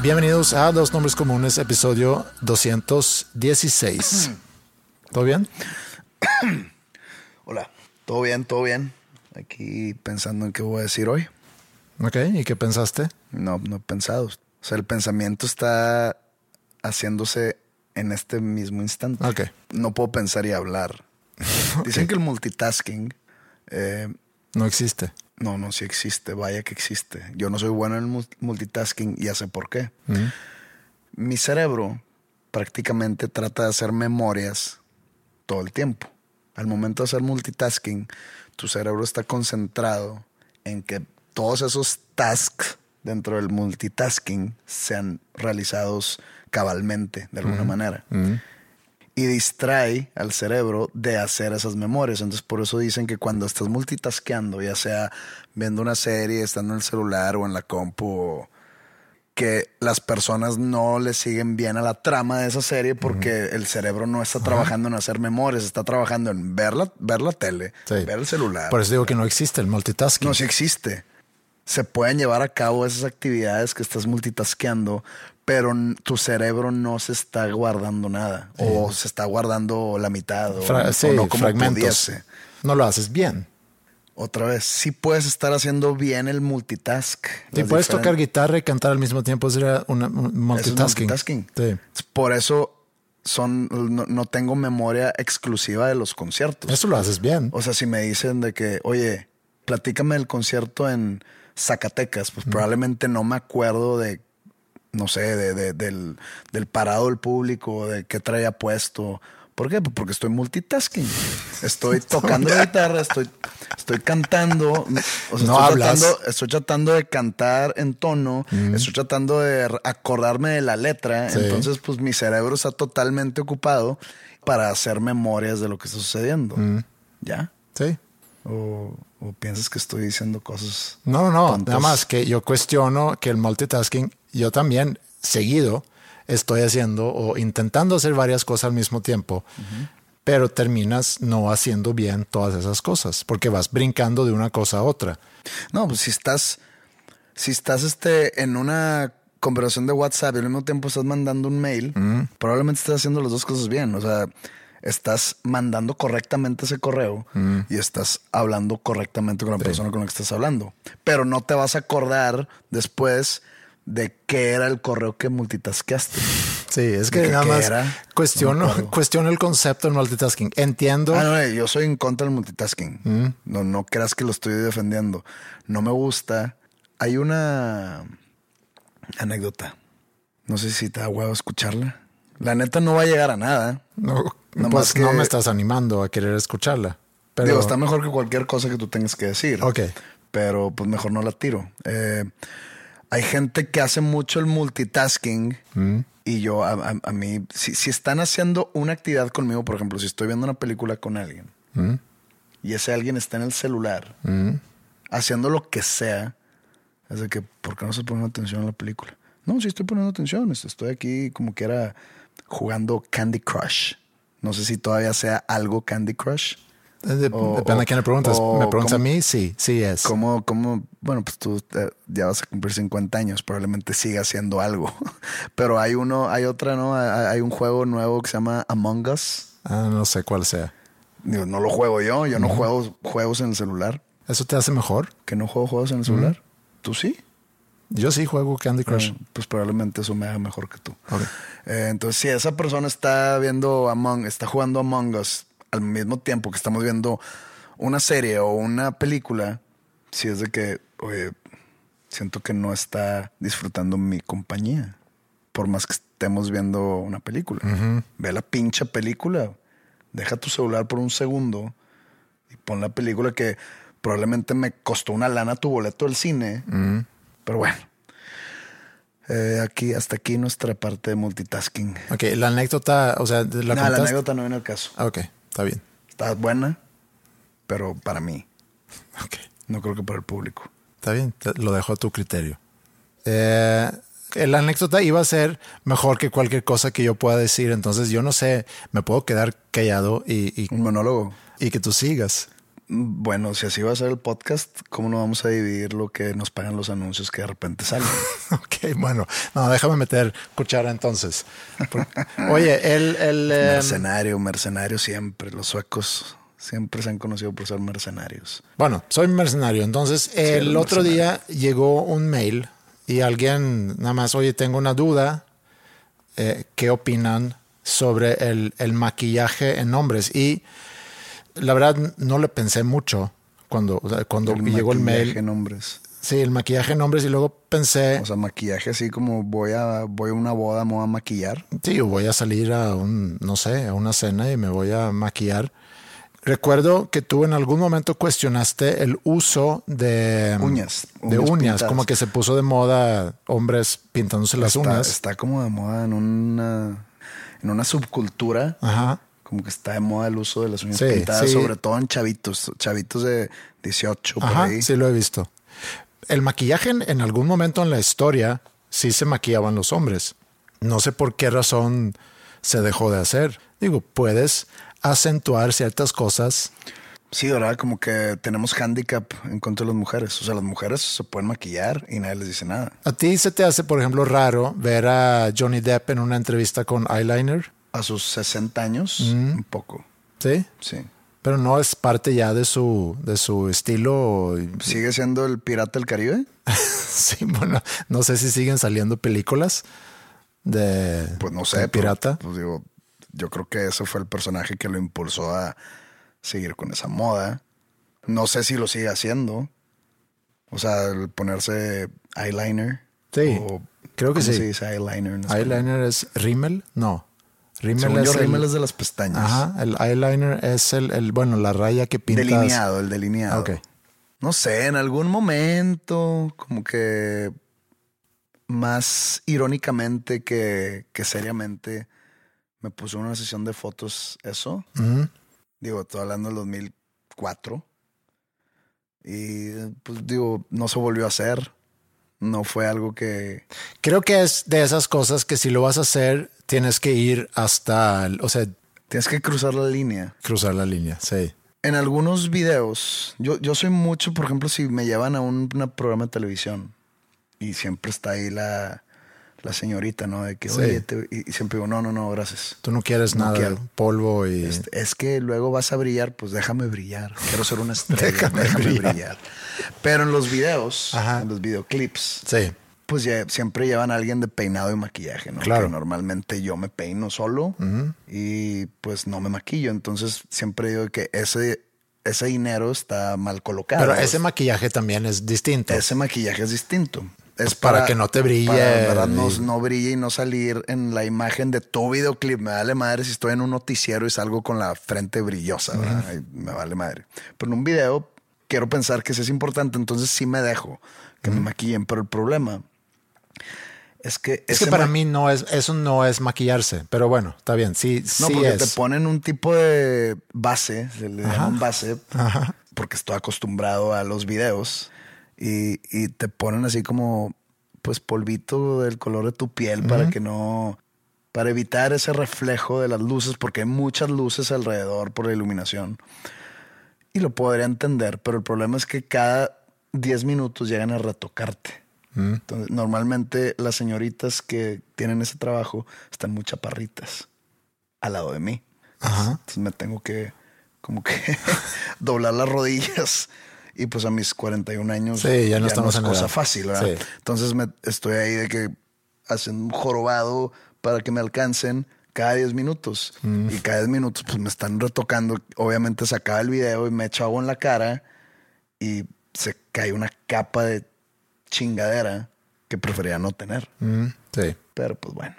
Bienvenidos a Dos Nombres Comunes, episodio 216. ¿Todo bien? Hola, todo bien, todo bien. Aquí pensando en qué voy a decir hoy. Ok, ¿y qué pensaste? No, no he pensado. O sea, el pensamiento está haciéndose en este mismo instante. Ok. No puedo pensar y hablar. Dicen que el multitasking, eh, No existe. No, no, sí existe, vaya que existe. Yo no soy bueno en multitasking y ya sé por qué. Mi cerebro prácticamente trata de hacer memorias todo el tiempo. Al momento de hacer multitasking, tu cerebro está concentrado en que todos esos tasks dentro del multitasking sean realizados cabalmente, de alguna manera. Y distrae al cerebro de hacer esas memorias. Entonces, por eso dicen que cuando estás multitaskeando, ya sea viendo una serie, estando en el celular o en la compu, que las personas no le siguen bien a la trama de esa serie porque el cerebro no está trabajando en hacer memorias, está trabajando en ver la, ver la tele, Sí. ver el celular. Por eso digo que no existe el multitasking. No, sí existe. Se pueden llevar a cabo esas actividades que estás multitaskeando, pero tu cerebro no se está guardando nada. O se está guardando la mitad. O, Fra- o sí, no como fragmentos. pudiese. No lo haces bien. Otra vez, sí puedes estar haciendo bien el multitask. Si Las puedes tocar guitarra y cantar al mismo tiempo, sería una, un es multitasking. multitasking. Sí. Por eso son, no, no tengo memoria exclusiva de los conciertos. Eso lo haces bien. O sea, si me dicen de que, oye, platícame el concierto en Zacatecas, pues probablemente no me acuerdo de, no sé, de, de- del, del parado del público, de qué traía puesto. ¿Por qué? Pues porque estoy multitasking. Estoy tocando la guitarra, estoy, estoy cantando. O sea, No estoy, hablas. Tratando, estoy tratando de cantar en tono, estoy tratando de acordarme de la letra. Sí. Entonces, pues mi cerebro está totalmente ocupado para hacer memorias de lo que está sucediendo. ¿Ya? Sí. O, o piensas que estoy diciendo cosas. No, no, tontas? nada más que yo cuestiono que el multitasking, yo también seguido estoy haciendo o intentando hacer varias cosas al mismo tiempo, pero terminas no haciendo bien todas esas cosas porque vas brincando de una cosa a otra. No, pues si estás, si estás este, en una conversación de WhatsApp y al mismo tiempo estás mandando un mail, probablemente estás haciendo las dos cosas bien. O sea, estás mandando correctamente ese correo y estás hablando correctamente con la persona con la que estás hablando. Pero no te vas a acordar después de qué era el correo que multitaskeaste. Sí, es que ¿De qué- nada más? No cuestiono, cuestiono el concepto del multitasking. Entiendo. Ah, no, yo soy en contra del multitasking. No, no creas que lo estoy defendiendo. No me gusta. Hay una anécdota. No sé si te da huevo escucharla. La neta no va a llegar a nada. No, Nomás pues que- no me estás animando a querer escucharla. Pero Digo, está mejor que cualquier cosa que tú tengas que decir. Ok. Pero pues mejor no la tiro. Eh, hay gente que hace mucho el multitasking Mm. y yo, a, a- a mí, si, si están haciendo una actividad conmigo, por ejemplo, si estoy viendo una película con alguien Mm. y ese alguien está en el celular haciendo lo que sea, es de que, ¿por qué no se pone atención a la película? No, sí estoy poniendo atención. este, Estoy aquí como que era jugando Candy Crush. No sé si todavía sea algo Candy Crush. Eh, de- depende a quién le preguntas. Me preguntas a mí, sí, sí es. ¿Cómo, cómo? Bueno, pues tú eh, ya vas a cumplir 50 años, probablemente siga haciendo algo. Pero hay uno, hay otra, ¿no? Hay, hay un juego nuevo que se llama Among Us. Ah, no sé cuál sea. Digo, no lo juego yo, yo no juego juegos en el celular. ¿Eso te hace mejor? ¿Que no juego juegos en el celular? ¿Tú sí? Yo sí juego Candy Crush. Ah, Pues probablemente eso me haga mejor que tú. Eh, entonces, si esa persona está viendo Among, está jugando Among Us al mismo tiempo que estamos viendo una serie o una película, si es de que, oye, siento que no está disfrutando mi compañía, por más que estemos viendo una película. Ve la pinche película, deja tu celular por un segundo y pon la película que probablemente me costó una lana tu boleto del cine, pero bueno. Eh, aquí, hasta aquí nuestra parte de multitasking. Ok, la anécdota, o sea, ¿la no, la anécdota no viene al caso. Ah, ok, está bien. Está buena, pero para mí. Ok, No creo que para el público. está bien, lo dejo a tu criterio. Eh, la anécdota iba a ser mejor que cualquier cosa que yo pueda decir, entonces yo no sé, me puedo quedar callado y, y, Un monólogo. y que tú sigas. Bueno, si así va a ser el podcast, ¿cómo no vamos a dividir lo que nos pagan los anuncios que de repente salen? Ok, bueno, no, déjame meter cuchara entonces. Oye, el... el eh, mercenario, mercenario siempre. Los suecos siempre se han conocido por ser mercenarios. Bueno, soy mercenario. Entonces, el otro mercenario. día llegó un mail y alguien nada más, oye, tengo una duda. eh, ¿Qué opinan sobre el, el maquillaje en hombres? Y la verdad no le pensé mucho cuando, o sea, cuando El llegó el maquillaje mail. en hombres. Sí, el maquillaje en hombres y luego pensé, O sea, maquillaje así como voy a, voy a una boda, me voy a maquillar. sí, yo voy a salir a un, no sé, a una cena y me voy a maquillar. Recuerdo que tú en algún momento cuestionaste el uso de Uñas, de uñas uñas, pintadas. como que se puso de moda hombres pintándose las está, uñas. está como de moda en una, en una subcultura. Ajá. Como que está de moda el uso de las uñas Sí, pintadas, sí. sobre todo en chavitos, chavitos de 18 por Ajá, ahí. sí lo he visto. El maquillaje en, en algún momento en la historia sí se maquillaban los hombres. No sé por qué razón se dejó de hacer. Digo, puedes acentuar ciertas cosas. Sí, ¿verdad? Como que tenemos handicap en contra de las mujeres. O sea, las mujeres se pueden maquillar y nadie les dice nada. ¿A ti se te hace, por ejemplo, raro ver a Johnny Depp en una entrevista con eyeliner? A sus 60 años, Mm. un poco. Sí, Sí. pero no es parte ya de su, de su estilo. ¿Sigue siendo el pirata del Caribe? Sí, bueno, no sé si siguen saliendo películas de, Pues no de sé. pero, pirata. pues digo, yo creo que ese fue el personaje que lo impulsó a seguir con esa moda. No sé si lo sigue haciendo. O sea, el ponerse eyeliner. Sí, o- creo que ¿cómo sí. se dice eyeliner? Eyeliner es rímel, no. Rímel es el- es de las pestañas. Ajá, el eyeliner es el, el bueno, la raya que pintas. Delineado, el delineado. Ok. No sé, en algún momento, como que más irónicamente que, que seriamente, me puso una sesión de fotos eso. Ujú. Digo, estoy hablando del 2004. Y pues digo, no se volvió a hacer. No fue algo que... Creo que es de esas cosas que si lo vas a hacer, tienes que ir hasta, o sea, Tienes que cruzar la línea. cruzar la línea, sí. En algunos videos, yo, yo soy mucho, por ejemplo, si me llevan a un una programa de televisión y siempre está ahí la, la señorita, ¿no? De que, Sí. oye, te- y, siempre digo, no, no, no, gracias. Tú no quieres No nada quiero. polvo y... Es que luego vas a brillar, pues déjame brillar. Quiero ser una estrella, Déjame déjame, brillar. brillar. Pero en los videos, Ajá. en los videoclips, Sí, pues ya siempre llevan a alguien de peinado y maquillaje, ¿no? Claro. Que normalmente yo me peino solo y pues no me maquillo. Entonces siempre digo que ese, ese dinero está mal colocado. pero ese maquillaje también es distinto. Ese maquillaje es distinto. Es para que no te brille Para, no, no brille y no salir en la imagen de tu videoclip. Me vale madre si estoy en un noticiero y salgo con la frente brillosa. Me vale madre. Pero en un video quiero pensar que sí es importante. Entonces sí me dejo que me maquillen. Pero el problema es que... es que para mí no es, eso no es maquillarse, pero bueno, está bien, sí, No, sí porque es. te ponen un tipo de base, se le llaman base, Ajá. porque estoy acostumbrado a los videos y, y te ponen así como, pues, polvito del color de tu piel para que no, para evitar ese reflejo de las luces, porque hay muchas luces alrededor por la iluminación. Y lo podría entender, pero el problema es que cada 10 minutos llegan a retocarte. Entonces, normalmente las señoritas que tienen ese trabajo están muy chaparritas al lado de mí. Entonces me tengo que como que doblar las rodillas y pues a mis 41 años sí, ya no, estamos es en cosa fácil, ¿verdad? Entonces me estoy ahí de que haciendo un jorobado para que me alcancen cada 10 minutos. Mm. Y cada 10 minutos pues me están retocando. Obviamente se acaba el video y me echo agua en la cara y se cae una capa de chingadera que prefería no tener. Mm, sí. Pero pues bueno.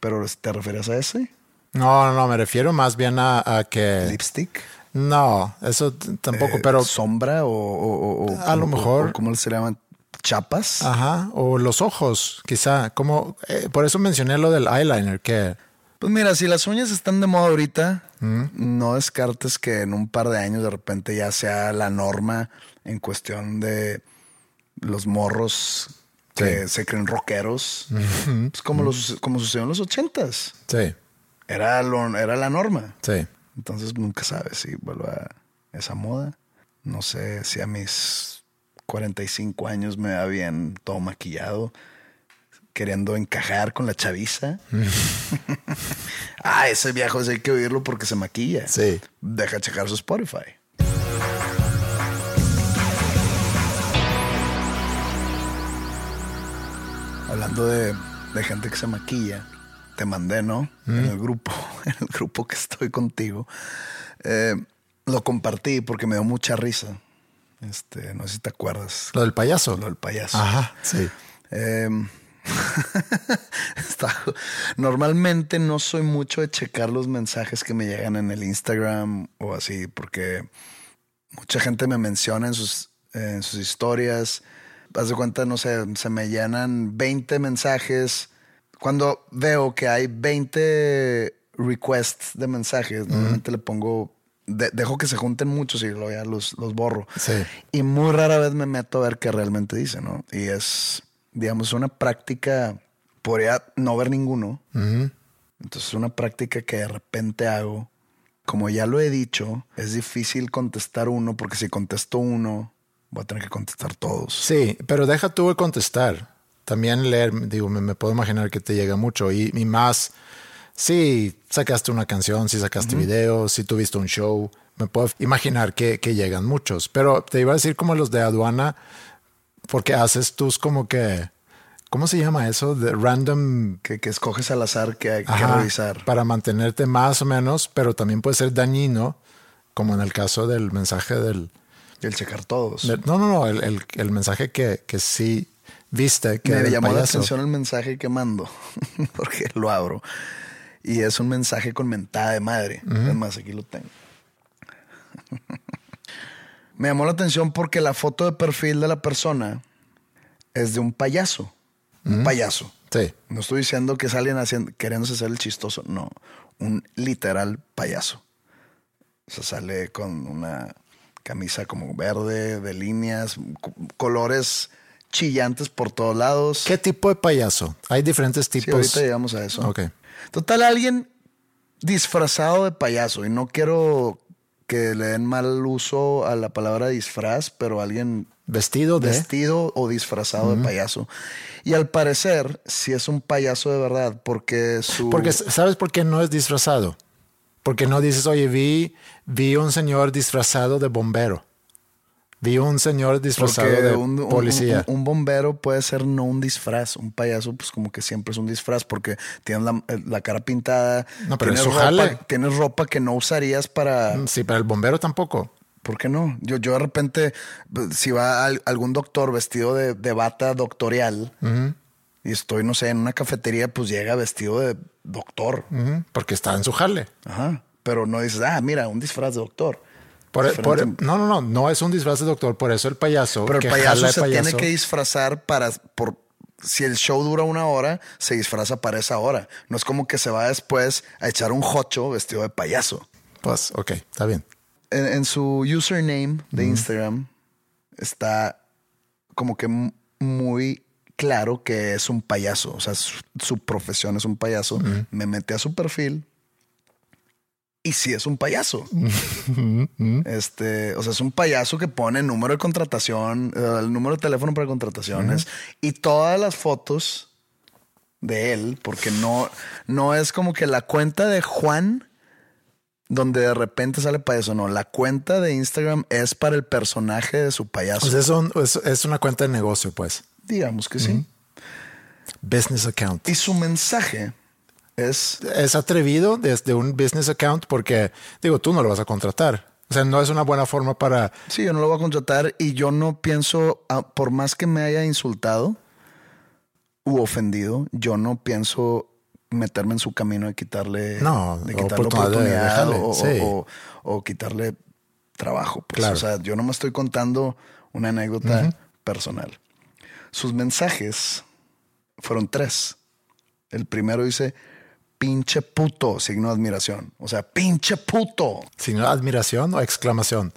¿Pero te refieres a ese? No, no, no, me refiero más bien a, que... ¿Lipstick? No, eso tampoco, Eh, pero... ¿Sombra o...? A lo mejor. ¿Cómo se llaman? ¿Chapas? Ajá, o los ojos, quizá. Como, eh, por eso mencioné lo del eyeliner, que... Pues mira, si las uñas están de moda ahorita, no descartes que en un par de años de repente ya sea la norma en cuestión de los morros que se creen rockeros. Pues como, los, como sucedió en los ochentas. Sí, Era, lo, era la norma. sí. Entonces nunca sabes si vuelve a esa moda. No sé si a mis 45 años me va bien todo maquillado, queriendo encajar con la chaviza. ah, ese viejo sí hay que oírlo porque se maquilla. Sí. Deja checar su Spotify. Hablando de, de gente que se maquilla, te mandé, ¿no? En el grupo, en el grupo que estoy contigo. Eh, lo compartí porque me dio mucha risa. Este, no sé si te acuerdas. Lo del payaso. Lo del payaso. Ajá, sí. Eh, está- normalmente no soy mucho de checar los mensajes que me llegan en el Instagram o así, porque mucha gente me menciona en sus, en sus historias. Haz de cuenta, no sé, se me llenan 20 mensajes. Cuando veo que hay 20 requests de mensajes, normalmente le pongo, de- dejo que se junten muchos y luego ya los, los borro. Sí. Y muy rara vez me meto a ver qué realmente dice, ¿no? Y es, digamos, una práctica, podría no ver ninguno. Entonces, una práctica que de repente hago, como ya lo he dicho, es difícil contestar uno, porque si contesto uno, voy a tener que contestar todos. Sí, pero deja tú de contestar. También leer, digo, me, me puedo imaginar que te llega mucho y, y más si sacaste una canción, si sacaste videos, si tuviste un show, me puedo imaginar que, que llegan muchos. Pero te iba a decir como los de aduana, porque haces tus como que, ¿cómo se llama eso? De random Que, que escoges al azar que hay que Ajá, revisar. para mantenerte más o menos, pero también puede ser dañino, como en el caso del mensaje del... Y el checar todos. no, no, no, el, el- el mensaje que, que sí viste, que Me llamó la atención el mensaje que mando, porque lo abro. Y es un mensaje con mentada de madre. Además, aquí lo tengo. Me llamó la atención porque la foto de perfil de la persona es de un payaso. Un payaso. Sí, No estoy diciendo que salen haciendo, queriéndose hacer el chistoso. No, un literal payaso. O sea, sale con una camisa como verde, de líneas, co- colores chillantes por todos lados. ¿Qué tipo de payaso? Hay diferentes Sí, tipos. ahorita llegamos a eso. Ok. Total, alguien disfrazado de payaso. Y no quiero que le den mal uso a la palabra disfraz, pero alguien Vestido de. vestido o disfrazado de payaso. Y al parecer, sí es un payaso de verdad, porque su... Porque ¿sabes por qué no es disfrazado? Porque no dices, oye, vi, vi un señor disfrazado de bombero. Vi un señor disfrazado porque de un, policía. un- un bombero puede ser no un disfraz. Un payaso, pues como que siempre es un disfraz porque tienes la, la cara pintada. No, pero tienes ropa, jale. tienes ropa que no usarías para... sí, pero el bombero tampoco. ¿Por qué no? Yo, yo de repente, pues, si va al- algún doctor vestido de, de bata doctorial y estoy, no sé, en una cafetería, pues llega vestido de doctor. Porque está en su jale. Ajá. Pero no dices, ah, mira, un disfraz de doctor. Por- e, por- no, no, no, no es un disfraz de doctor, por eso el payaso. Pero el que payaso jala se payaso, tiene que disfrazar para, por, si el show dura una hora, se disfraza para esa hora. No es como que se va después a echar un jocho vestido de payaso. Pues, ok, está bien. En, en su username de Instagram está como que muy claro que es un payaso. O sea, su, su profesión es un payaso. Me metí a su perfil Y sí es un payaso. este, o sea, es un payaso que pone número de contratación, eh, el número de teléfono para contrataciones y todas las fotos de él, porque no, no es como que la cuenta de Juan donde de repente sale payaso. No, la cuenta de Instagram es para el personaje de su payaso. O sea, es, un- es- es una cuenta de negocio, pues. Digamos que sí. Business account. Y su mensaje es Es atrevido desde un business account porque, digo, tú no lo vas a contratar. O sea, no es una buena forma para... Sí, yo no lo voy a contratar y yo no pienso, ah, por más que me haya insultado u ofendido, yo no pienso meterme en su camino de quitarle, No, de quitarle oportunidad de dejarle, o, sí. o- o quitarle trabajo. Pues. Claro. O sea, yo no me estoy contando una anécdota personal. Sus mensajes fueron tres. El primero dice, pinche puto, signo de admiración. O sea, pinche puto. Signo de admiración o exclamación.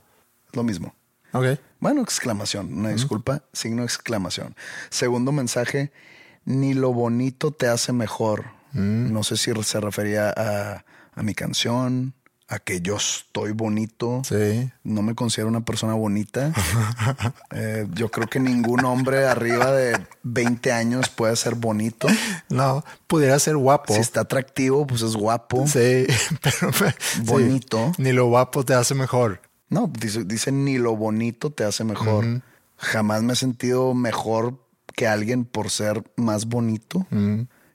Lo mismo. Ok. Bueno, exclamación, una disculpa, signo de exclamación. Segundo mensaje, ni lo bonito te hace mejor. No sé si se refería a, a mi canción, a que yo estoy bonito. Sí. No me considero una persona bonita. Eh, yo creo que ningún hombre arriba de 20 años puede ser bonito. No, pudiera ser guapo. Si está atractivo, pues es guapo. Sí, pero sí. Bonito. Ni lo guapo te hace mejor. No, dice, dice ni lo bonito te hace mejor. Jamás me he sentido mejor que alguien por ser más bonito.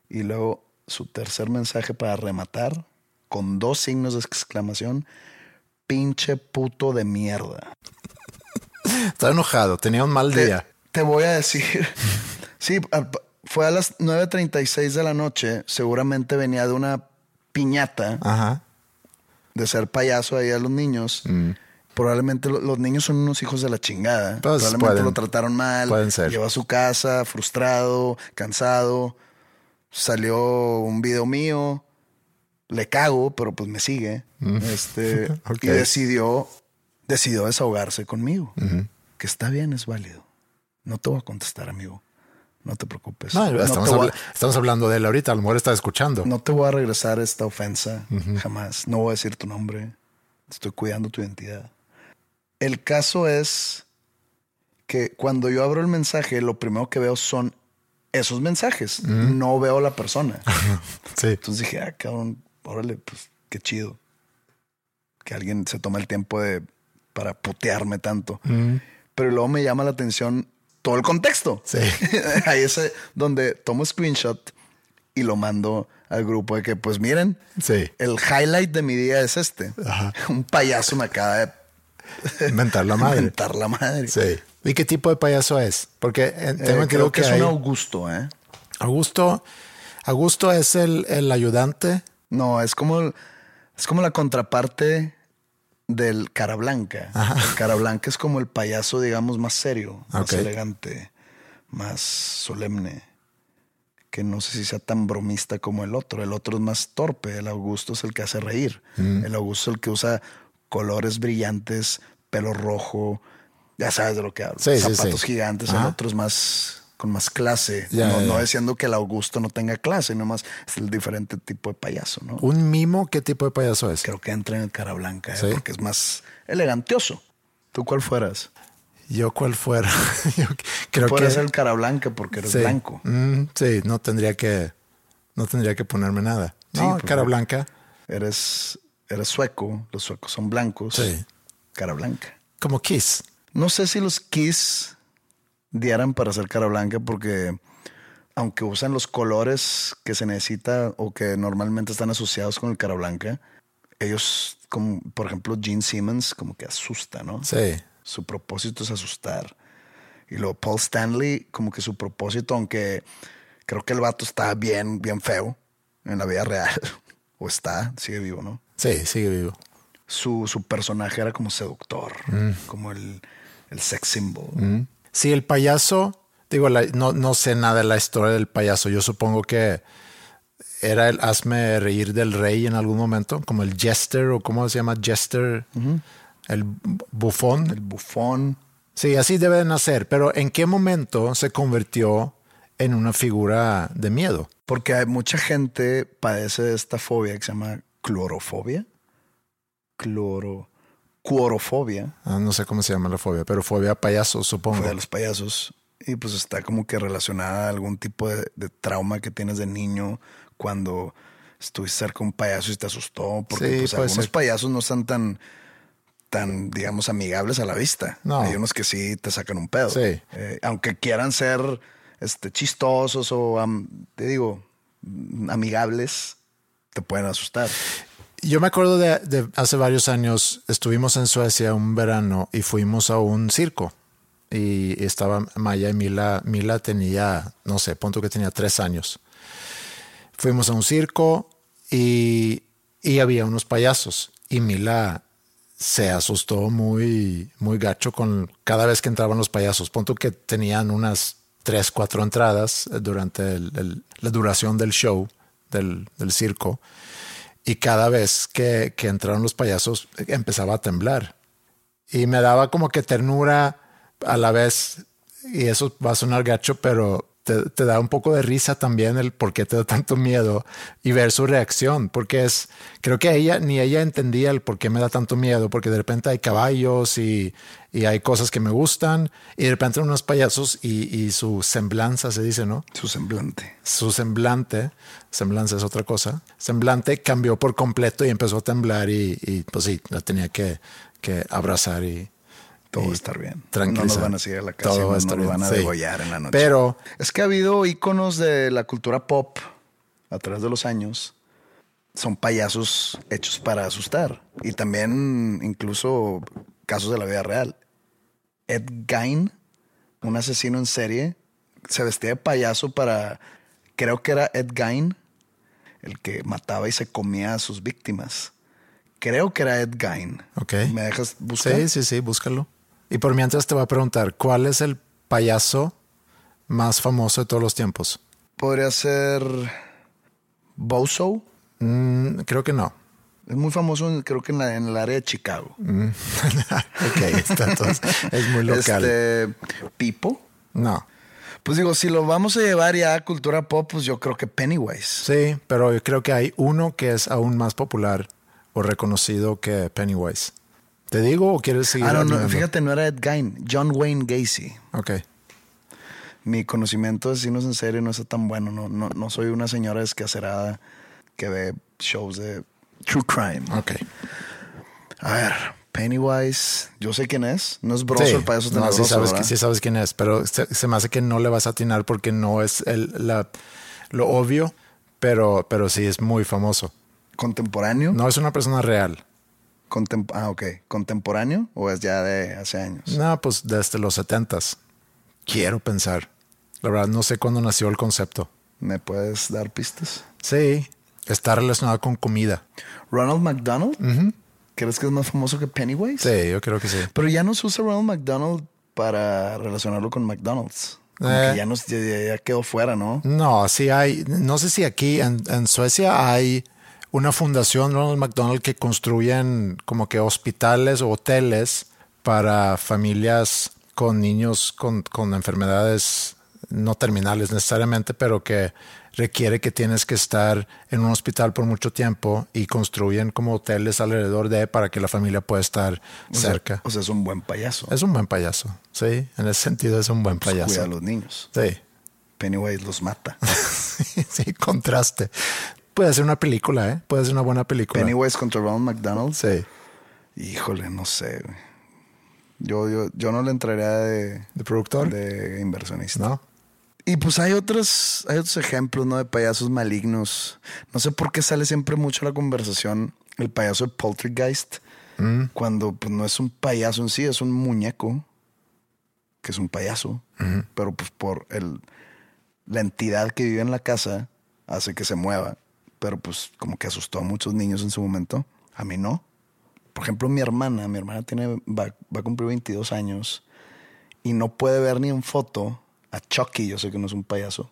Y luego su tercer mensaje para rematar, con dos signos de exclamación, pinche puto de mierda. Está enojado, tenía un mal Te, día. te voy a decir, sí, fue a las 9.36 de la noche, seguramente venía de una piñata Ajá. de ser payaso ahí a los niños. Probablemente lo- los niños son unos hijos de la chingada. Mm. Pues Probablemente pueden- lo trataron mal. pueden ser. Llegó a su casa frustrado, cansado. Salió un video mío. Le cago, pero pues me sigue. Este, Mm. Ok. Y decidió, decidió desahogarse conmigo. Que está bien, es válido. No te voy a contestar, amigo. No te preocupes. No, No estamos, te a- estamos hablando de él ahorita, a lo mejor está escuchando. no te voy a regresar esta ofensa, jamás. No voy a decir tu nombre. Estoy cuidando tu identidad. El caso es que cuando yo abro el mensaje, lo primero que veo son esos mensajes. No veo la persona. Sí. Entonces dije, ah, cabrón, órale, pues qué chido. Que alguien se tome el tiempo de para putearme tanto. Pero luego me llama la atención todo el contexto. Sí. Ahí es eh, donde tomo screenshot y lo mando al grupo de que, pues miren, Sí. el highlight de mi día es este. Ajá. Un payaso me acaba de Inventar la madre. mentar la madre. Sí. ¿Y qué tipo de payaso es? Porque eh, Eh, tengo entendido creo que, que, es hay- un Augusto, ¿eh? Augusto, Augusto es el, el ayudante. No, es como, es como la contraparte del cara blanca. El cara blanca es como el payaso, digamos, más serio, más elegante, más solemne. Que no sé si sea tan bromista como el otro. El otro es más torpe. El Augusto es el que hace reír. Mm. El Augusto es el que usa colores brillantes, pelo rojo. Ya sabes de lo que hablo. Sí, sí, Zapatos sí. gigantes. Ajá. El otro es más con más clase. No, diciendo que el Augusto no tenga clase, nomás es el diferente tipo de payaso, ¿no? ¿Un mimo qué tipo de payaso es? Creo que entra en el cara blanca, ¿eh? Sí. porque es más elegantioso. ¿Tú cuál fueras? Yo cuál fuera. Yo creo Puedes que ser el cara blanca porque eres sí. blanco. Mm, sí, no tendría que no tendría que ponerme nada. Sí, No, porque- cara blanca. Eres, eres sueco, los suecos son blancos. Sí. Cara blanca. Como Kiss. No sé si los Kiss dieran para ser cara blanca porque aunque usan los colores que se necesita o que normalmente están asociados con el cara blanca, ellos, como por ejemplo Gene Simmons, como que asusta, ¿no? Sí. Su propósito es asustar. Y luego Paul Stanley, como que su propósito, aunque creo que el vato está bien, bien feo en la vida real, o está, sigue vivo, ¿no? Sí, sigue vivo. Su, su personaje era como seductor, Mm. como el, el sex symbol. Sí, el payaso, digo, la- no, no sé nada de la historia del payaso. Yo supongo que era el hazme reír del rey en algún momento, como el jester o cómo se llama jester, el bufón. El bufón. Sí, así debe de nacer, pero ¿en qué momento se convirtió en una figura de miedo? Porque hay mucha gente padece de esta fobia que se llama clorofobia. cloro, cuorofobia, Ah, no sé cómo se llama la fobia, pero fobia a payasos, supongo. fobia a los payasos. Y pues está como que relacionada a algún tipo de, de trauma que tienes de niño cuando estuviste cerca de un payaso y te asustó. Porque Sí, pues algunos ser. payasos no están tan, tan, digamos, amigables a la vista. No. Hay unos que sí te sacan un pedo. Sí. Eh, aunque quieran ser este, chistosos o, te digo, amigables, te pueden asustar. Yo me acuerdo de, de hace varios años, estuvimos en Suecia un verano y fuimos a un circo. Y estaba Maya y Mila. Mila tenía, no sé, punto que tenía tres años. Fuimos a un circo y, y había unos payasos. Y Mila se asustó muy, muy gacho con cada vez que entraban los payasos. Punto que tenían unas tres, cuatro entradas durante el- el- la duración del show, del, del circo. Y cada vez que, que entraron los payasos empezaba a temblar. Y me daba como que ternura a la vez. Y eso va a sonar gacho, pero te, te da un poco de risa también el por qué te da tanto miedo y ver su reacción. Porque es, creo que ella, ni ella entendía el por qué me da tanto miedo, porque de repente hay caballos y, y hay cosas que me gustan. Y de repente unos payasos y, y su semblanza se dice, ¿no? Su semblante. su semblante, semblanza es otra cosa, semblante cambió por completo y empezó a temblar y, y, pues sí, la tenía que, que abrazar y Todo va a estar bien. tranquilizar. No nos van a seguir a la casa Todo va a no estar nos van a sí. degollar en la noche. Pero Es que ha habido íconos de la cultura pop a través de los años. Son payasos hechos para asustar. Y también incluso casos de la vida real. Ed Gein, un asesino en serie, se vestía de payaso para... Creo que era Ed Gein, el que mataba y se comía a sus víctimas. Creo que era Ed Gein. Ok. ¿Me dejas buscar? sí, sí, sí, búscalo. Y por mientras te voy a preguntar, ¿cuál es el payaso más famoso de todos los tiempos? Podría ser Bozo. Mm, creo que no. Es muy famoso, creo que en, la- en el área de Chicago. ok, está entonces, es muy local. Este, Pipo. No. Pues digo, si lo vamos a llevar ya a cultura pop, pues yo creo que Pennywise. Sí, pero yo creo que hay uno que es aún más popular o reconocido que Pennywise. ¿Te digo o quieres seguir? Ah, no, no, fíjate, no era Ed Gein, John Wayne Gacy. Ok. Mi conocimiento de asesinos en serie no es tan bueno. No, no, no soy una señora descacerada que ve shows de true crime. Ok. A ver, Pennywise, yo sé quién es. No es Broso Sí, el payaso no, sí sabes, sí sabes quién es, pero se, se me hace que no le vas a atinar porque no es el, la, lo obvio, pero, pero sí es muy famoso. Contemporáneo. No es una persona real. Contem- ah, ok. ¿Contemporáneo o es ya de hace años? No, pues desde los setentas. Quiero pensar. La verdad, no sé cuándo nació el concepto. ¿Me puedes dar pistas? Sí, está relacionado con comida. Ronald McDonald. ¿Crees que es más famoso que Pennywise? Sí, yo creo que sí. Pero ya no se usa Ronald McDonald para relacionarlo con McDonald's. Como Eh. que ya, ya, ya- ya quedó fuera, ¿no? No, sí hay, no sé si aquí en, en Suecia hay una fundación Ronald McDonald que construyen como que hospitales o hoteles para familias con niños con, con enfermedades no terminales necesariamente, pero que requiere que tienes que estar en un hospital por mucho tiempo y construyen como hoteles alrededor de para que la familia pueda estar O sea- cerca. O sea, es un buen payaso. es un buen payaso, sí, en ese sentido es un buen Pues payaso. Cuida a los niños. Sí. Pennywise los mata. sí, contraste. Puede ser una película, ¿eh? Puede ser una buena película. Pennywise contra Ronald McDonald. Sí, Híjole, no sé. güey. Yo, yo, yo no le entraría de, de productor. de inversionista. ¿No? Y pues hay otros, hay otros ejemplos, ¿no? De payasos malignos. No sé por qué sale siempre mucho la conversación el payaso de Poltergeist. Cuando pues no es un payaso en sí, es un muñeco. Que es un payaso. Pero pues por el, la entidad que vive en la casa hace que se mueva. Pero pues como que asustó a muchos niños en su momento. A mí no. Por ejemplo, mi hermana, mi hermana tiene, va, va a cumplir 22 años y no puede ver ni en foto a Chucky, yo sé que no es un payaso,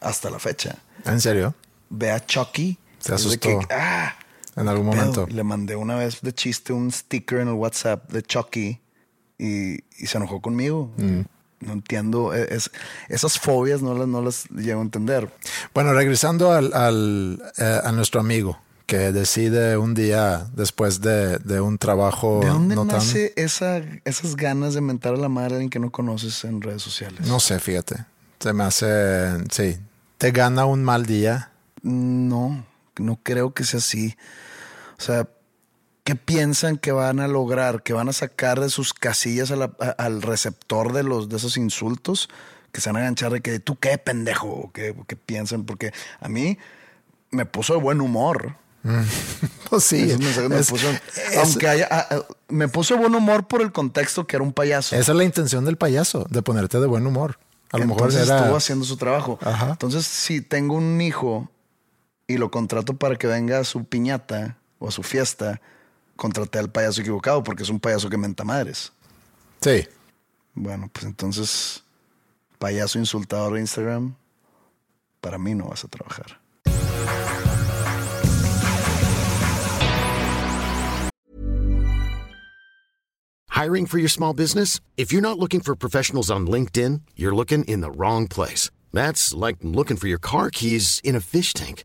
hasta la fecha. ¿En serio? Ve a Chucky. Se asustó. que, ah, En algún momento. Le mandé una vez de chiste un sticker en el WhatsApp de Chucky y, y se enojó conmigo. Mm. No entiendo. e- es- esas fobias no las, no las llego a entender. Bueno, regresando al, al, eh, a nuestro amigo que decide un día después de, de un trabajo. ¿De dónde no tan- nace esa, esas ganas de mentar a la madre alguien que no conoces en redes sociales? No sé, fíjate. Se me hace. Sí. Te gana un mal día. No, no creo que sea así. O sea, ¿qué piensan que van a lograr? ¿Que van a sacar de sus casillas a la- a- al receptor de, los, de esos insultos? Que se van a enganchar de que tú qué pendejo, o qué, o qué piensan, porque a mí me puso de buen humor. Pues sí. Esos mensajes me es- puso- es- aunque haya, ah, ah, me puso de buen humor por el contexto que era un payaso. esa es la intención del payaso, de ponerte de buen humor. A lo mejor Entonces era. estuvo haciendo su trabajo. Ajá. Entonces, si tengo un hijo y lo contrato para que venga a su piñata o a su fiesta, contraté al payaso equivocado porque es un payaso que menta madres. Sí. Bueno, pues entonces, payaso insultador de Instagram, para mí no vas a trabajar. Hiring for your small business? If you're not looking for professionals on LinkedIn, you're looking in the wrong place. That's like looking for your car keys in a fish tank.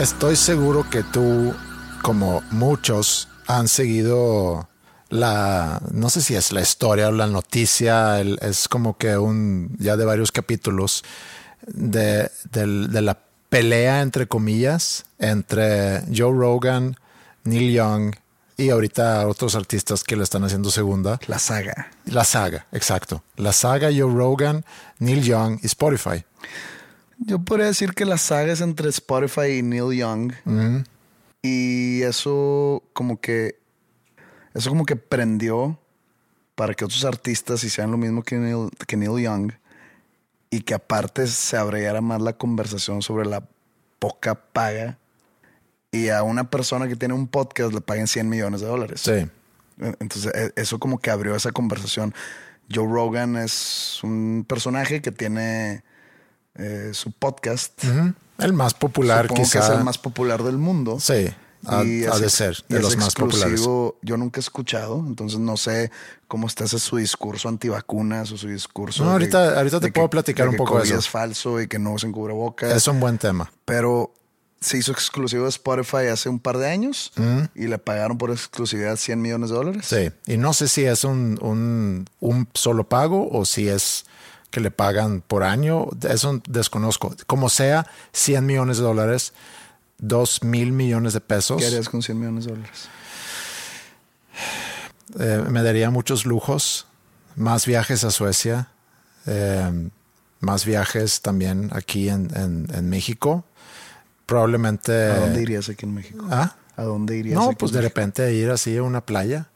Estoy seguro que tú, como muchos, han seguido la, no sé si es la historia o la noticia, el- es como que un, ya de varios capítulos, de, la pelea, entre comillas, entre Joe Rogan, Neil Young y ahorita otros artistas que le están haciendo segunda. La saga. La saga, exacto. La saga Joe Rogan, Neil Young y Spotify. Yo podría decir que la saga es entre Spotify y Neil Young. Y eso como que eso como que prendió para que otros artistas hicieran lo mismo que Neil, que Neil Young y que aparte se abriera más la conversación sobre la poca paga y a una persona que tiene un podcast le paguen 100 millones de dólares. Sí. Entonces, e- eso como que abrió esa conversación. Joe Rogan es un personaje que tiene eh, su podcast. El más popular Supongo quizá. que es el más popular del mundo. Sí, ha, Y ha es de ser de los más populares. Yo nunca he escuchado, entonces no sé cómo está ese su discurso antivacunas o su discurso. No, de- ahorita- ahorita te de puedo que- platicar de un poco de eso. es falso y que no usen cubrebocas. Es un buen tema. Pero se hizo exclusivo de Spotify hace un par de años y le pagaron por exclusividad 100 millones de dólares. Sí, y no sé si es un, un, un solo pago o si es que le pagan por año. Eso desconozco. Como sea, 100 millones de dólares, 2 mil millones de pesos. ¿Qué harías con 100 millones de dólares? Eh, me daría muchos lujos, más viajes a Suecia, eh, más viajes también aquí en, en- en México. Probablemente. ¿A dónde irías aquí en México? ¿Ah? ¿A dónde irías? No, aquí pues en de México? repente ir así a una playa,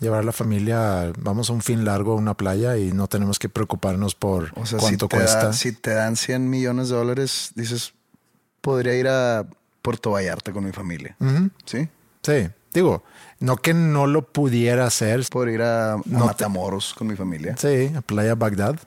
llevar a la familia, vamos a un fin largo a una playa y no tenemos que preocuparnos por O sea, cuánto si te, da- cuesta. si te dan 100 millones de dólares, dices, podría ir a Puerto Vallarta con mi familia. ¿Sí? Sí, digo, no que no lo pudiera hacer. Podría ir a, a No te- Matamoros con mi familia. Sí, a Playa Bagdad.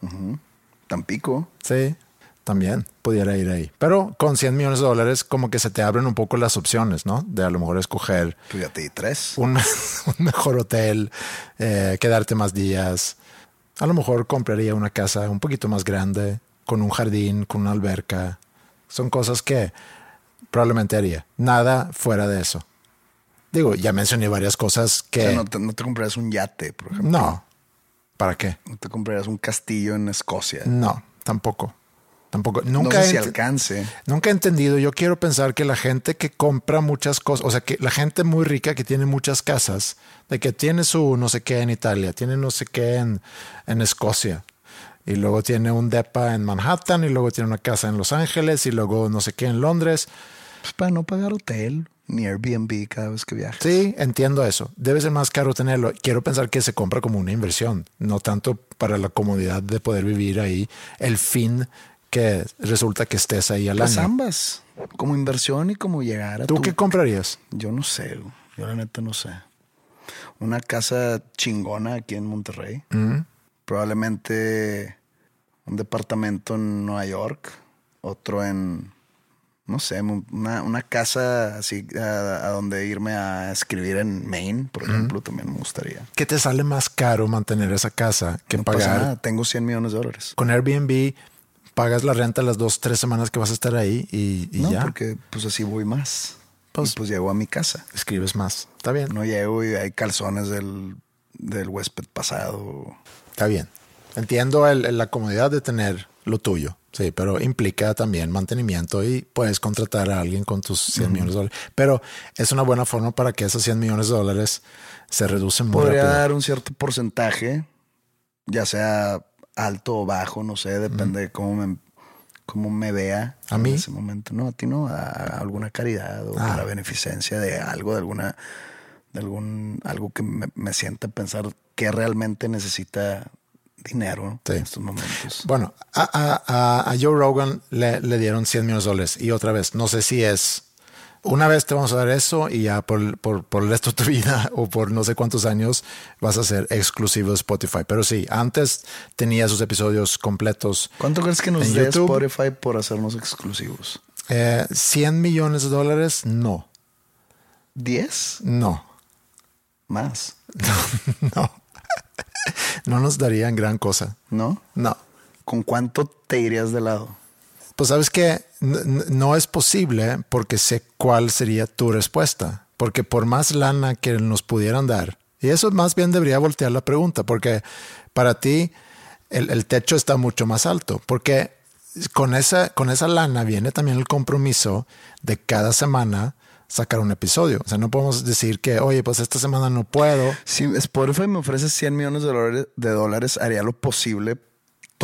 Tampico. Sí, también pudiera ir ahí. Pero con 100 millones de dólares como que se te abren un poco las opciones, ¿no? De a lo mejor escoger Pues tres. un, un mejor hotel, eh, quedarte más días. A lo mejor compraría una casa un poquito más grande, con un jardín, con una alberca. Son cosas que probablemente haría. Nada fuera de eso. Digo, ya mencioné varias cosas O que... sea, no te, no te comprarías un yate, por ejemplo. no. ¿Para qué? No te comprarías un castillo en Escocia. No, tampoco. Tampoco. No Nunca sé si he ent- alcance. Nunca he entendido, yo quiero pensar que la gente que compra muchas cosas, o sea, que la gente muy rica que tiene muchas casas, de que tiene su no sé qué en Italia, tiene no sé qué en, en Escocia, y luego tiene un depa en Manhattan, y luego tiene una casa en Los Ángeles, y luego no sé qué en Londres. Pues para no pagar hotel ni Airbnb cada vez que viajes. Sí, entiendo eso. Debe ser más caro tenerlo. Quiero pensar que se compra como una inversión, no tanto para la comodidad de poder vivir ahí, el fin que resulta que estés ahí al Las año. ambas, como inversión y como llegar a ¿Tú tu- qué comprarías? Yo no sé, yo la neta no sé. Una casa chingona aquí en Monterrey. Probablemente un departamento en Nueva York, otro en, no sé, una, una casa así a, a donde irme a escribir en Maine, por ejemplo, también me gustaría. ¿Qué te sale más caro mantener esa casa que No pasa pagar? nada, tengo 100 millones de dólares. Con Airbnb pagas la renta las dos, tres semanas que vas a estar ahí y, y no, ya porque pues así voy más. Pues- Pues, pues llego a mi casa. escribes más. Está bien, No llego y hay calzones del, del huésped pasado. está bien. Entiendo el- la comodidad de tener lo tuyo, sí, pero implica también mantenimiento y puedes contratar a alguien con tus 100 millones de dólares. Pero es una buena forma para que esos 100 millones de dólares se reducen muy Podría rápido. dar un cierto porcentaje, ya sea alto o bajo, no sé, depende de cómo me, cómo me vea ¿A en mí? ese momento. No, a ti no, a, a alguna caridad o Ah. para beneficencia de algo, de alguna, de algún, algo que me, me sienta pensar que realmente necesita dinero Sí. en estos momentos. Bueno, a, a- a- a Joe Rogan le, le dieron 100 millones de dólares. Y otra vez, no sé si es una vez te vamos a dar eso y ya por, por, por el resto de tu vida o por no sé cuántos años vas a ser exclusivo de Spotify. Pero sí, antes tenía sus episodios completos. ¿Cuánto crees que nos dé. Spotify por hacernos exclusivos? Eh, 100 millones de dólares, no, ¿10? no, Más, no. No nos darían gran cosa. ¿no? No. ¿Con cuánto te irías de lado? Pues sabes que no es posible porque sé cuál sería tu respuesta. Porque por más lana que nos pudieran dar, y eso más bien debería voltear la pregunta, porque para ti el, techo está mucho más alto, porque con esa, con esa lana viene también el compromiso de cada semana sacar un episodio. O sea, no podemos decir que, oye, pues esta semana no puedo. Si Spotify me ofrece 100 millones de dólares, de dólares, haría lo posible,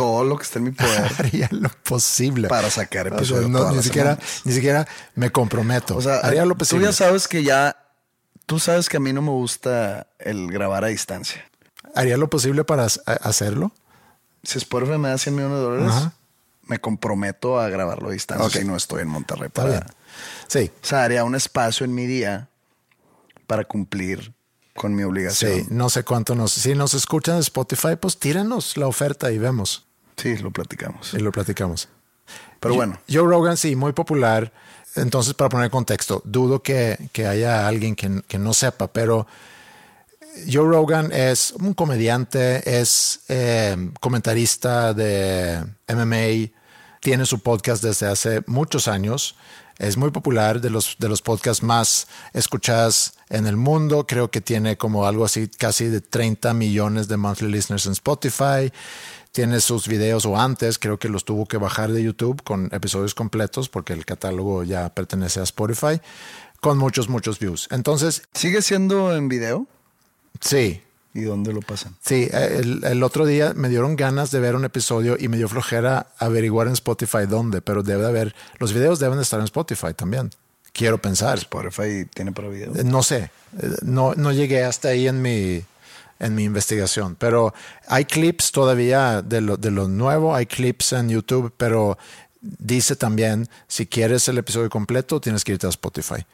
todo lo que esté en mi poder Haría lo posible para sacar episodios. no, ni siquiera, semanas. ni siquiera me comprometo. O sea, haría lo tú posible. ya sabes que ya, tú sabes que a mí no me gusta el grabar a distancia. haría lo posible para ha- hacerlo. Si Spotify me da 100 millones de dólares, Ajá. me comprometo a grabarlo a distancia Ok. si no estoy en Monterrey. Está Para, bien. Sí, O sea, haría un espacio en mi día para cumplir con mi obligación. sí. No sé cuánto nos. Si nos escuchan Spotify, pues tíranos la oferta y vemos Sí, lo platicamos. y lo platicamos. Pero bueno, Joe Rogan, sí, muy popular. Entonces, para poner contexto, dudo que, que haya alguien que, que no sepa, pero Joe Rogan es un comediante, es eh, comentarista de MMA, tiene su podcast desde hace muchos años, es muy popular, de los, de los podcasts más escuchados en el mundo, creo que tiene como algo así casi de 30 millones de monthly listeners en Spotify, tiene sus videos o antes creo que los tuvo que bajar de YouTube con episodios completos porque el catálogo ya pertenece a Spotify, con muchos, muchos views. Entonces, ¿sigue siendo en video? sí, ¿Y dónde lo pasan? Sí, el, el otro día me dieron ganas de ver un episodio y me dio flojera averiguar en Spotify dónde, pero debe de haber, los videos deben de estar en Spotify también. Quiero pensar. Spotify tiene para video. Eh, No sé, no, no llegué hasta ahí en mi, en mi investigación, pero hay clips todavía de lo, de lo nuevo, hay clips en YouTube, pero dice también, si quieres el episodio completo, tienes que irte a Spotify.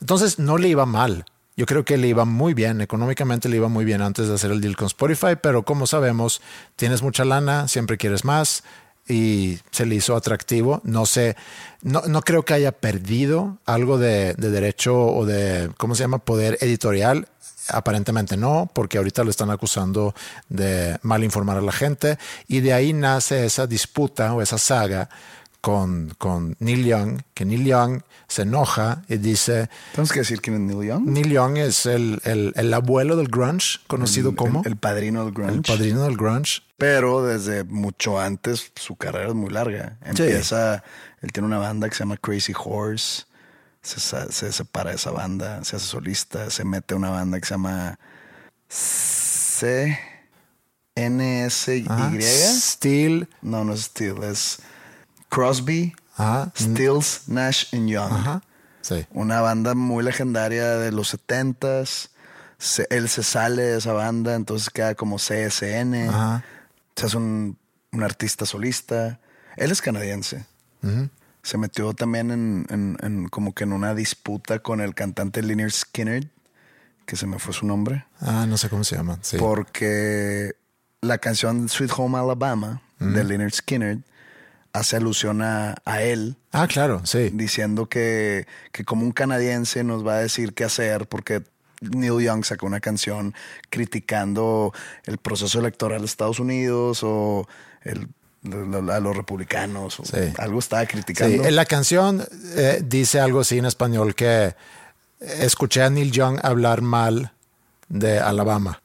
Entonces no le iba mal. Yo creo que le iba muy bien, económicamente le iba muy bien antes de hacer el deal con Spotify, pero como sabemos, tienes mucha lana, siempre quieres más y se le hizo atractivo. No sé, no, no creo que haya perdido algo de, de derecho o de, ¿cómo se llama?, poder editorial. Aparentemente no, porque ahorita lo están acusando de mal informar a la gente y de ahí nace esa disputa o esa saga con, con Neil Young, que Neil Young se enoja y dice... Tenemos que decir quién es Neil Young. Neil Young es el, el, el abuelo del grunge, conocido El- como... El, padrino del grunge. el padrino del grunge. Pero desde mucho antes su carrera es muy larga. Empieza, él tiene una banda que se llama Crazy Horse. Se, separa de esa banda, se hace solista, se mete a una banda que se llama C N S Y. Ajá. Steel. No, no es Steel, es Crosby, Ajá. Stills, Nash and Young. Ajá. Sí. Una banda muy legendaria de los 70s. Se- él se sale de esa banda, entonces queda como CSN. Ajá. Se hace un, un artista solista. Él es canadiense. Se metió también en, en- en como que en una disputa con el cantante Lynyrd Skinner, que se me fue su nombre, Ah, no sé cómo se llama. Sí. porque la canción Sweet Home Alabama de Lynyrd Skinner hace alusión a, a él Ah, claro, sí. diciendo que, que como un canadiense nos va a decir qué hacer porque Neil Young sacó una canción criticando el proceso electoral de Estados Unidos o el- a los republicanos o Sí. algo estaba Sí, criticando. en la canción eh, dice algo así en español que escuché a Neil Young hablar mal de Alabama.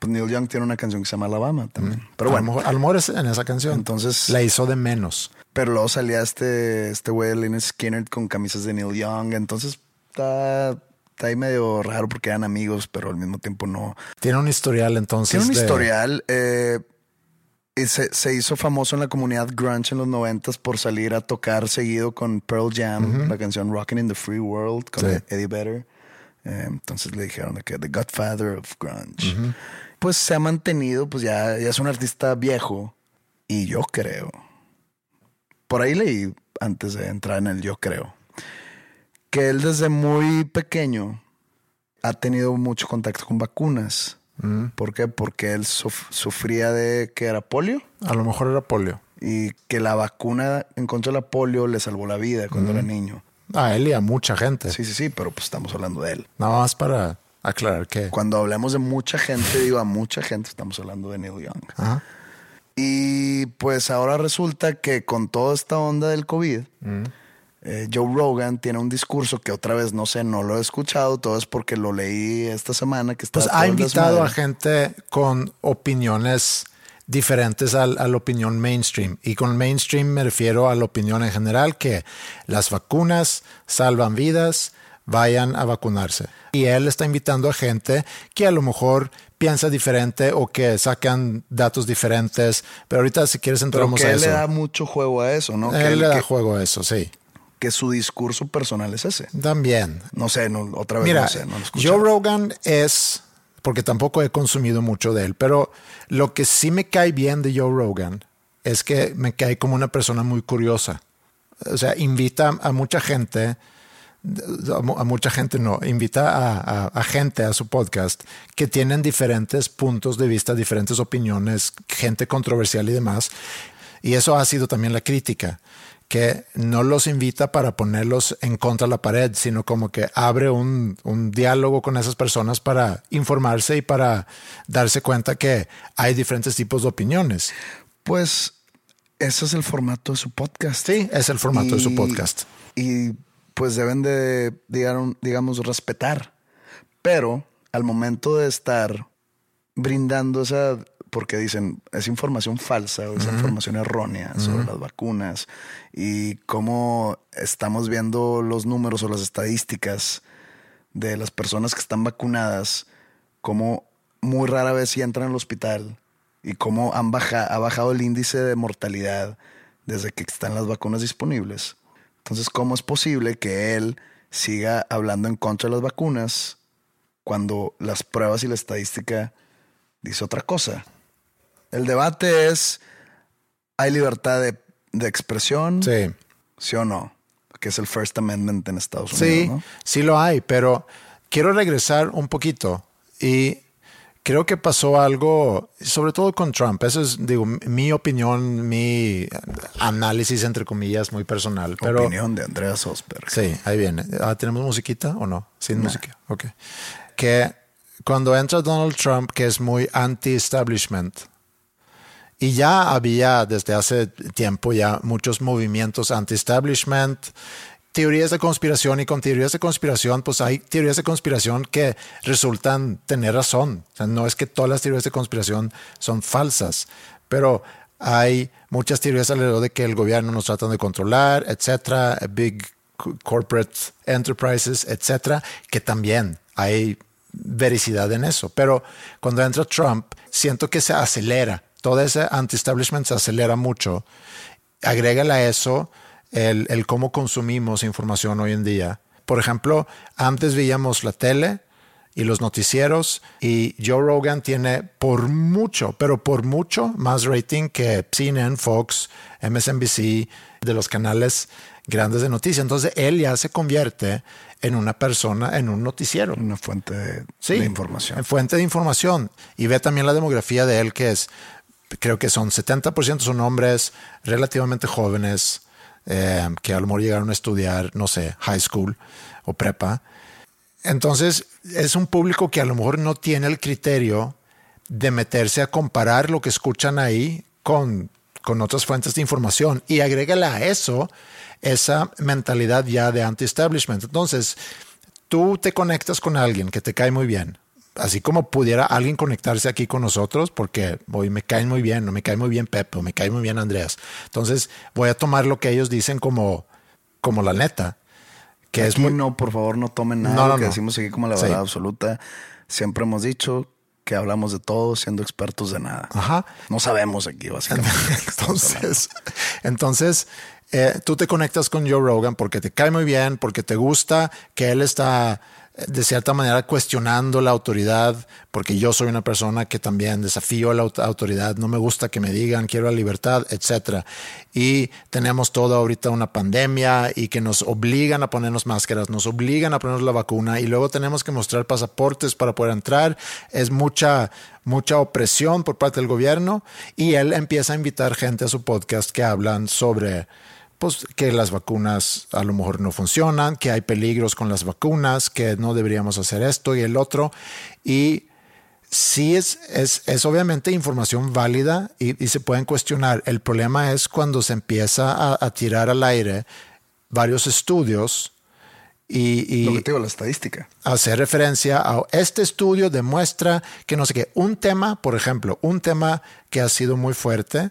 Pues Neil Young tiene una canción que se llama Alabama también. Pero a, bueno, a lo mejor es en esa canción. Entonces- la hizo de menos. pero luego salía este este güey de Lynyrd Skinner con camisas de Neil Young. Entonces está, está ahí medio raro porque eran amigos, pero al mismo tiempo no. Tiene un historial entonces. Tiene un de- historial. eh, se, se hizo famoso en la comunidad grunge en los noventas por salir a tocar seguido con Pearl Jam, la canción Rockin' in the Free World con Sí. Eddie Vedder. Eh, entonces le dijeron que The Godfather of Grunge. Pues se ha mantenido, pues ya, ya es un artista viejo. Y yo creo. Por ahí leí antes de entrar en el yo creo. Que él desde muy pequeño ha tenido mucho contacto con vacunas. ¿Por qué? Porque él suf- sufría de que era polio A lo mejor era polio. y que la vacuna en contra de la polio le salvó la vida cuando era niño. A él y a mucha gente. Sí, sí, sí, pero pues estamos hablando de él. Nada más para aclarar que. Cuando hablamos de mucha gente, digo a mucha gente, estamos hablando de Neil Young. Ajá. Y pues ahora resulta que con toda esta onda del COVID, eh, Joe Rogan tiene un discurso que otra vez no sé, no lo he escuchado, todo es porque lo leí esta semana que está Pues ha invitado a gente con opiniones diferentes al- a la opinión mainstream. Y con mainstream me refiero a la opinión en general que las vacunas salvan vidas, vayan a vacunarse. Y él está invitando a gente que a lo mejor piensa diferente o que sacan datos diferentes. Pero ahorita si quieres Pero entramos que a él eso. le da mucho juego a eso, ¿no? Que, él él- le da que- juego a eso, sí. Que su discurso personal es ese. También. No sé, no, otra vez Mira, no sé, no lo. Joe Rogan es, porque tampoco he consumido mucho de él, pero lo que sí me cae bien de Joe Rogan es que me cae como una persona muy curiosa. O sea, invita a mucha gente, a mu- a mucha gente no, invita a, a- a gente a su podcast que tienen diferentes puntos de vista, diferentes opiniones, gente controversial y demás. Y eso ha sido también la crítica, que no los invita para ponerlos en contra de la pared, sino como que abre un, un diálogo con esas personas para informarse y para darse cuenta que hay diferentes tipos de opiniones. Pues ese es el formato de su podcast. Sí, es el formato de su podcast. Y pues deben de, digan- digamos, respetar. Pero al momento de estar brindando esa, porque dicen, es información falsa o es información errónea sobre las vacunas y cómo estamos viendo los números o las estadísticas de las personas que están vacunadas, cómo muy rara vez sí entran al hospital y cómo han baja, ha bajado el índice de mortalidad desde que están las vacunas disponibles. Entonces, ¿cómo es posible que él siga hablando en contra de las vacunas cuando las pruebas y la estadística dice otra cosa? El debate es, ¿hay libertad de, de expresión? Sí. ¿Sí o no? Que es el First Amendment en Estados Unidos, Sí, ¿no? sí lo hay, pero quiero regresar un poquito y creo que pasó algo, sobre todo con Trump. Eso es, digo, mi opinión, mi análisis, entre comillas, muy personal. Pero Opinión de Andreas Osberg. sí, ahí viene. Ah, ¿Tenemos musiquita o no? Sin música. Ok. Que cuando entra Donald Trump, que es muy anti-establishment, Y ya había desde hace tiempo ya muchos movimientos anti-establishment, teorías de conspiración y con teorías de conspiración, pues hay teorías de conspiración que resultan tener razón. O sea, no es que todas las teorías de conspiración son falsas, pero hay muchas teorías alrededor de que el gobierno nos trata de controlar, etcétera, big corporate enterprises, etcétera, que también hay vericidad en eso. Pero cuando entra Trump, siento que se acelera. Todo ese anti-establishment se acelera mucho. Agrégale a eso el, el cómo consumimos información hoy en día. Por ejemplo, antes veíamos la tele, y los noticieros. Y Joe Rogan tiene por mucho, pero por mucho más rating que CNN, Fox, MSNBC, de los canales grandes de noticias. Entonces él ya se convierte en una persona, en un noticiero. Una fuente de, de información. En fuente de información. Y ve también la demografía de él, que es, creo que son 70% son hombres relativamente jóvenes, eh, que a lo mejor llegaron a estudiar, no sé, high school o prepa. Entonces, es un público que a lo mejor no tiene el criterio de meterse a comparar lo que escuchan ahí con, con otras fuentes de información y agrégale a eso esa mentalidad ya de anti-establishment. Entonces, tú te conectas con alguien que te cae muy bien, así como pudiera alguien conectarse aquí con nosotros, porque hoy me caen muy bien, o me cae muy bien Pepe, o me cae muy bien Andreas. Entonces, voy a tomar lo que ellos dicen como, como la neta. Que aquí es muy... no, por favor, no tomen nada No, no, que no. decimos aquí como la Sí. verdad absoluta. Siempre hemos dicho que hablamos de todo siendo expertos de nada. Ajá. No sabemos aquí, básicamente. Entonces, entonces eh, tú te conectas con Joe Rogan porque te cae muy bien, porque te gusta que él está de cierta manera cuestionando la autoridad, porque yo soy una persona que también desafío a la aut- autoridad, no me gusta que me digan quiero la libertad, etcétera. Y tenemos toda ahorita una pandemia y que nos obligan a ponernos máscaras, nos obligan a ponernos la vacuna y luego tenemos que mostrar pasaportes para poder entrar. Es mucha mucha opresión por parte del gobierno y él empieza a invitar gente a su podcast que hablan sobre pues que las vacunas a lo mejor no funcionan, que hay peligros con las vacunas, que no deberíamos hacer esto y el otro. Y sí es, es, es obviamente información válida y, y se pueden cuestionar. El problema es cuando se empieza a, a tirar al aire varios estudios y, y Lo que te digo, la estadística. A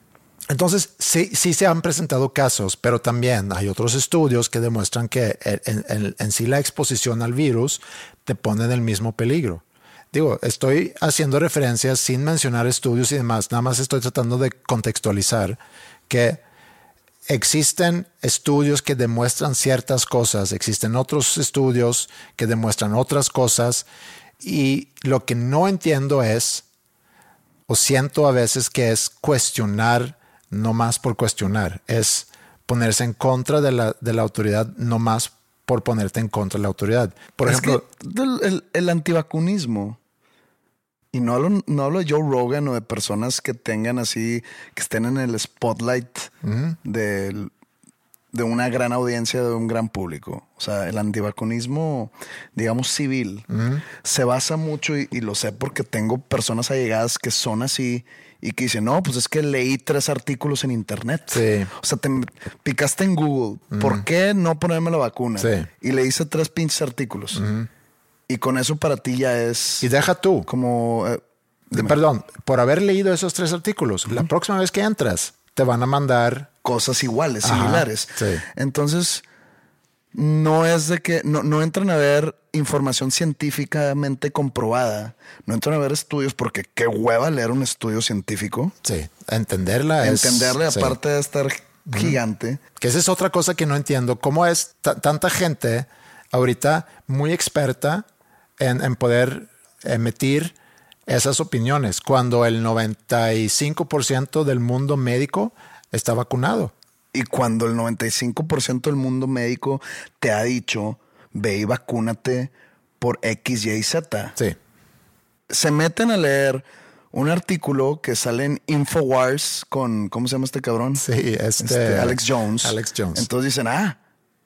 Entonces, sí, sí se han presentado casos, pero también hay otros estudios que demuestran que en, en- en sí la exposición al virus te pone en el mismo peligro. Digo, estoy haciendo referencias sin mencionar estudios y demás, nada más estoy tratando de contextualizar que existen estudios que demuestran ciertas cosas, existen otros estudios que demuestran otras cosas y lo que no entiendo es, o siento a veces que es cuestionar no más por cuestionar, es ponerse en contra de la, de la autoridad no más por ponerte en contra de la autoridad. Por Es ejemplo, que el, el- antivacunismo, y no hablo, no hablo de Joe Rogan o de personas que tengan así, que estén en el spotlight del- de una gran audiencia, de un gran público. O sea, el antivacunismo, digamos, civil, se basa mucho, y, y lo sé porque tengo personas allegadas que son así y que dicen, no, pues es que leí tres artículos en internet. Sí. O sea, te picaste en Google, ¿por qué no ponerme la vacuna? Sí. Y le hice tres pinches artículos. Y con eso para ti ya es y deja tú, como... eh, perdón, por haber leído esos tres artículos, la próxima vez que entras, te van a mandar cosas iguales, Ajá, similares. sí. Entonces, no es de que... No, no entran a ver información científicamente comprobada. No entran a ver estudios porque qué hueva leer un estudio científico. Sí, entenderla es- Entenderle, sí. aparte de estar gigante. Que esa es otra cosa que no entiendo. ¿Cómo es ta- tanta gente ahorita muy experta en, en poder emitir esas opiniones cuando el 95% del mundo médico está vacunado? Y cuando el 95% del mundo médico te ha dicho, ve y vacúnate por X, Y, Z. Sí. Se meten a leer un artículo que sale en Infowars con, ¿cómo se llama este cabrón? Sí, este, Este, Alex Jones. Alex Jones. Entonces dicen, ah,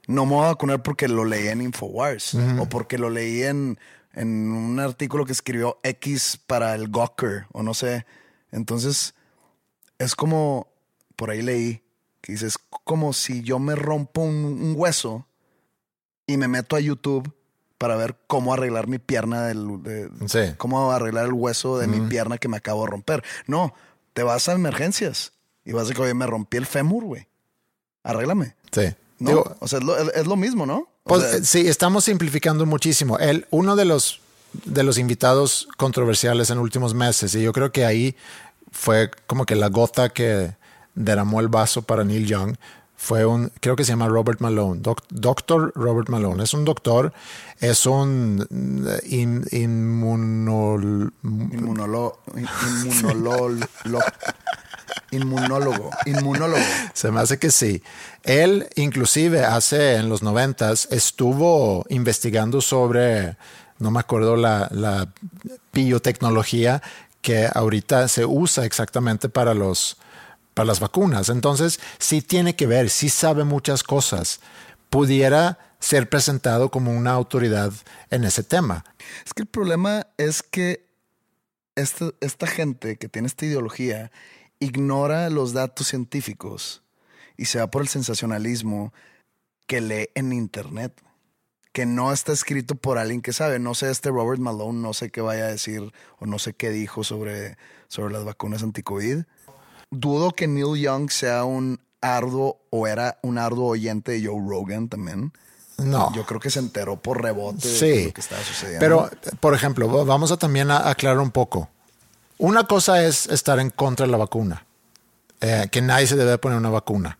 no me voy a vacunar porque lo leí en Infowars o porque lo leí en, en un artículo que escribió X para el Gawker o no sé. Entonces, es como, por ahí leí, que dices, como si yo me rompo un, un hueso y me meto a YouTube para ver cómo arreglar mi pierna del, de- Sí. cómo arreglar el hueso de mi pierna que me acabo de romper. No, te vas a emergencias y vas a decir, oye, me rompí el fémur, güey. Arréglame. Sí. No, Digo, o sea, es lo, es lo mismo, ¿no? O Pues, sea, sí, estamos simplificando muchísimo. El, uno de los, de los invitados controversiales en últimos meses, y yo creo que ahí fue como que la gota que derramó el vaso para Neil Young, fue un, creo que se llama Robert Malone, doc- doctor Robert Malone. Es un doctor, es un mm, in- inmunol- inmunolo, in- inmunolo- lo- inmunólogo, inmunólogo. Se me hace que sí. Él, inclusive, hace en los noventas, estuvo investigando sobre, no me acuerdo la, la biotecnología que ahorita se usa exactamente para los para las vacunas. Entonces, sí tiene que ver, sí sabe muchas cosas. Pudiera ser presentado como una autoridad en ese tema. Es que el problema es que esta, esta gente que tiene esta ideología ignora los datos científicos y se va por el sensacionalismo que lee en internet, que no está escrito por alguien que sabe. No sé, este Robert Malone, no sé qué vaya a decir o no sé qué dijo sobre, sobre las vacunas anti-COVID. Dudo que Neil Young sea un arduo o era un arduo oyente de Joe Rogan también. No. Yo creo que se enteró por rebote de lo que estaba sucediendo. pero por ejemplo, va- vamos a también a aclarar un poco. Una cosa es estar en contra de la vacuna, eh, que nadie se debe poner una vacuna.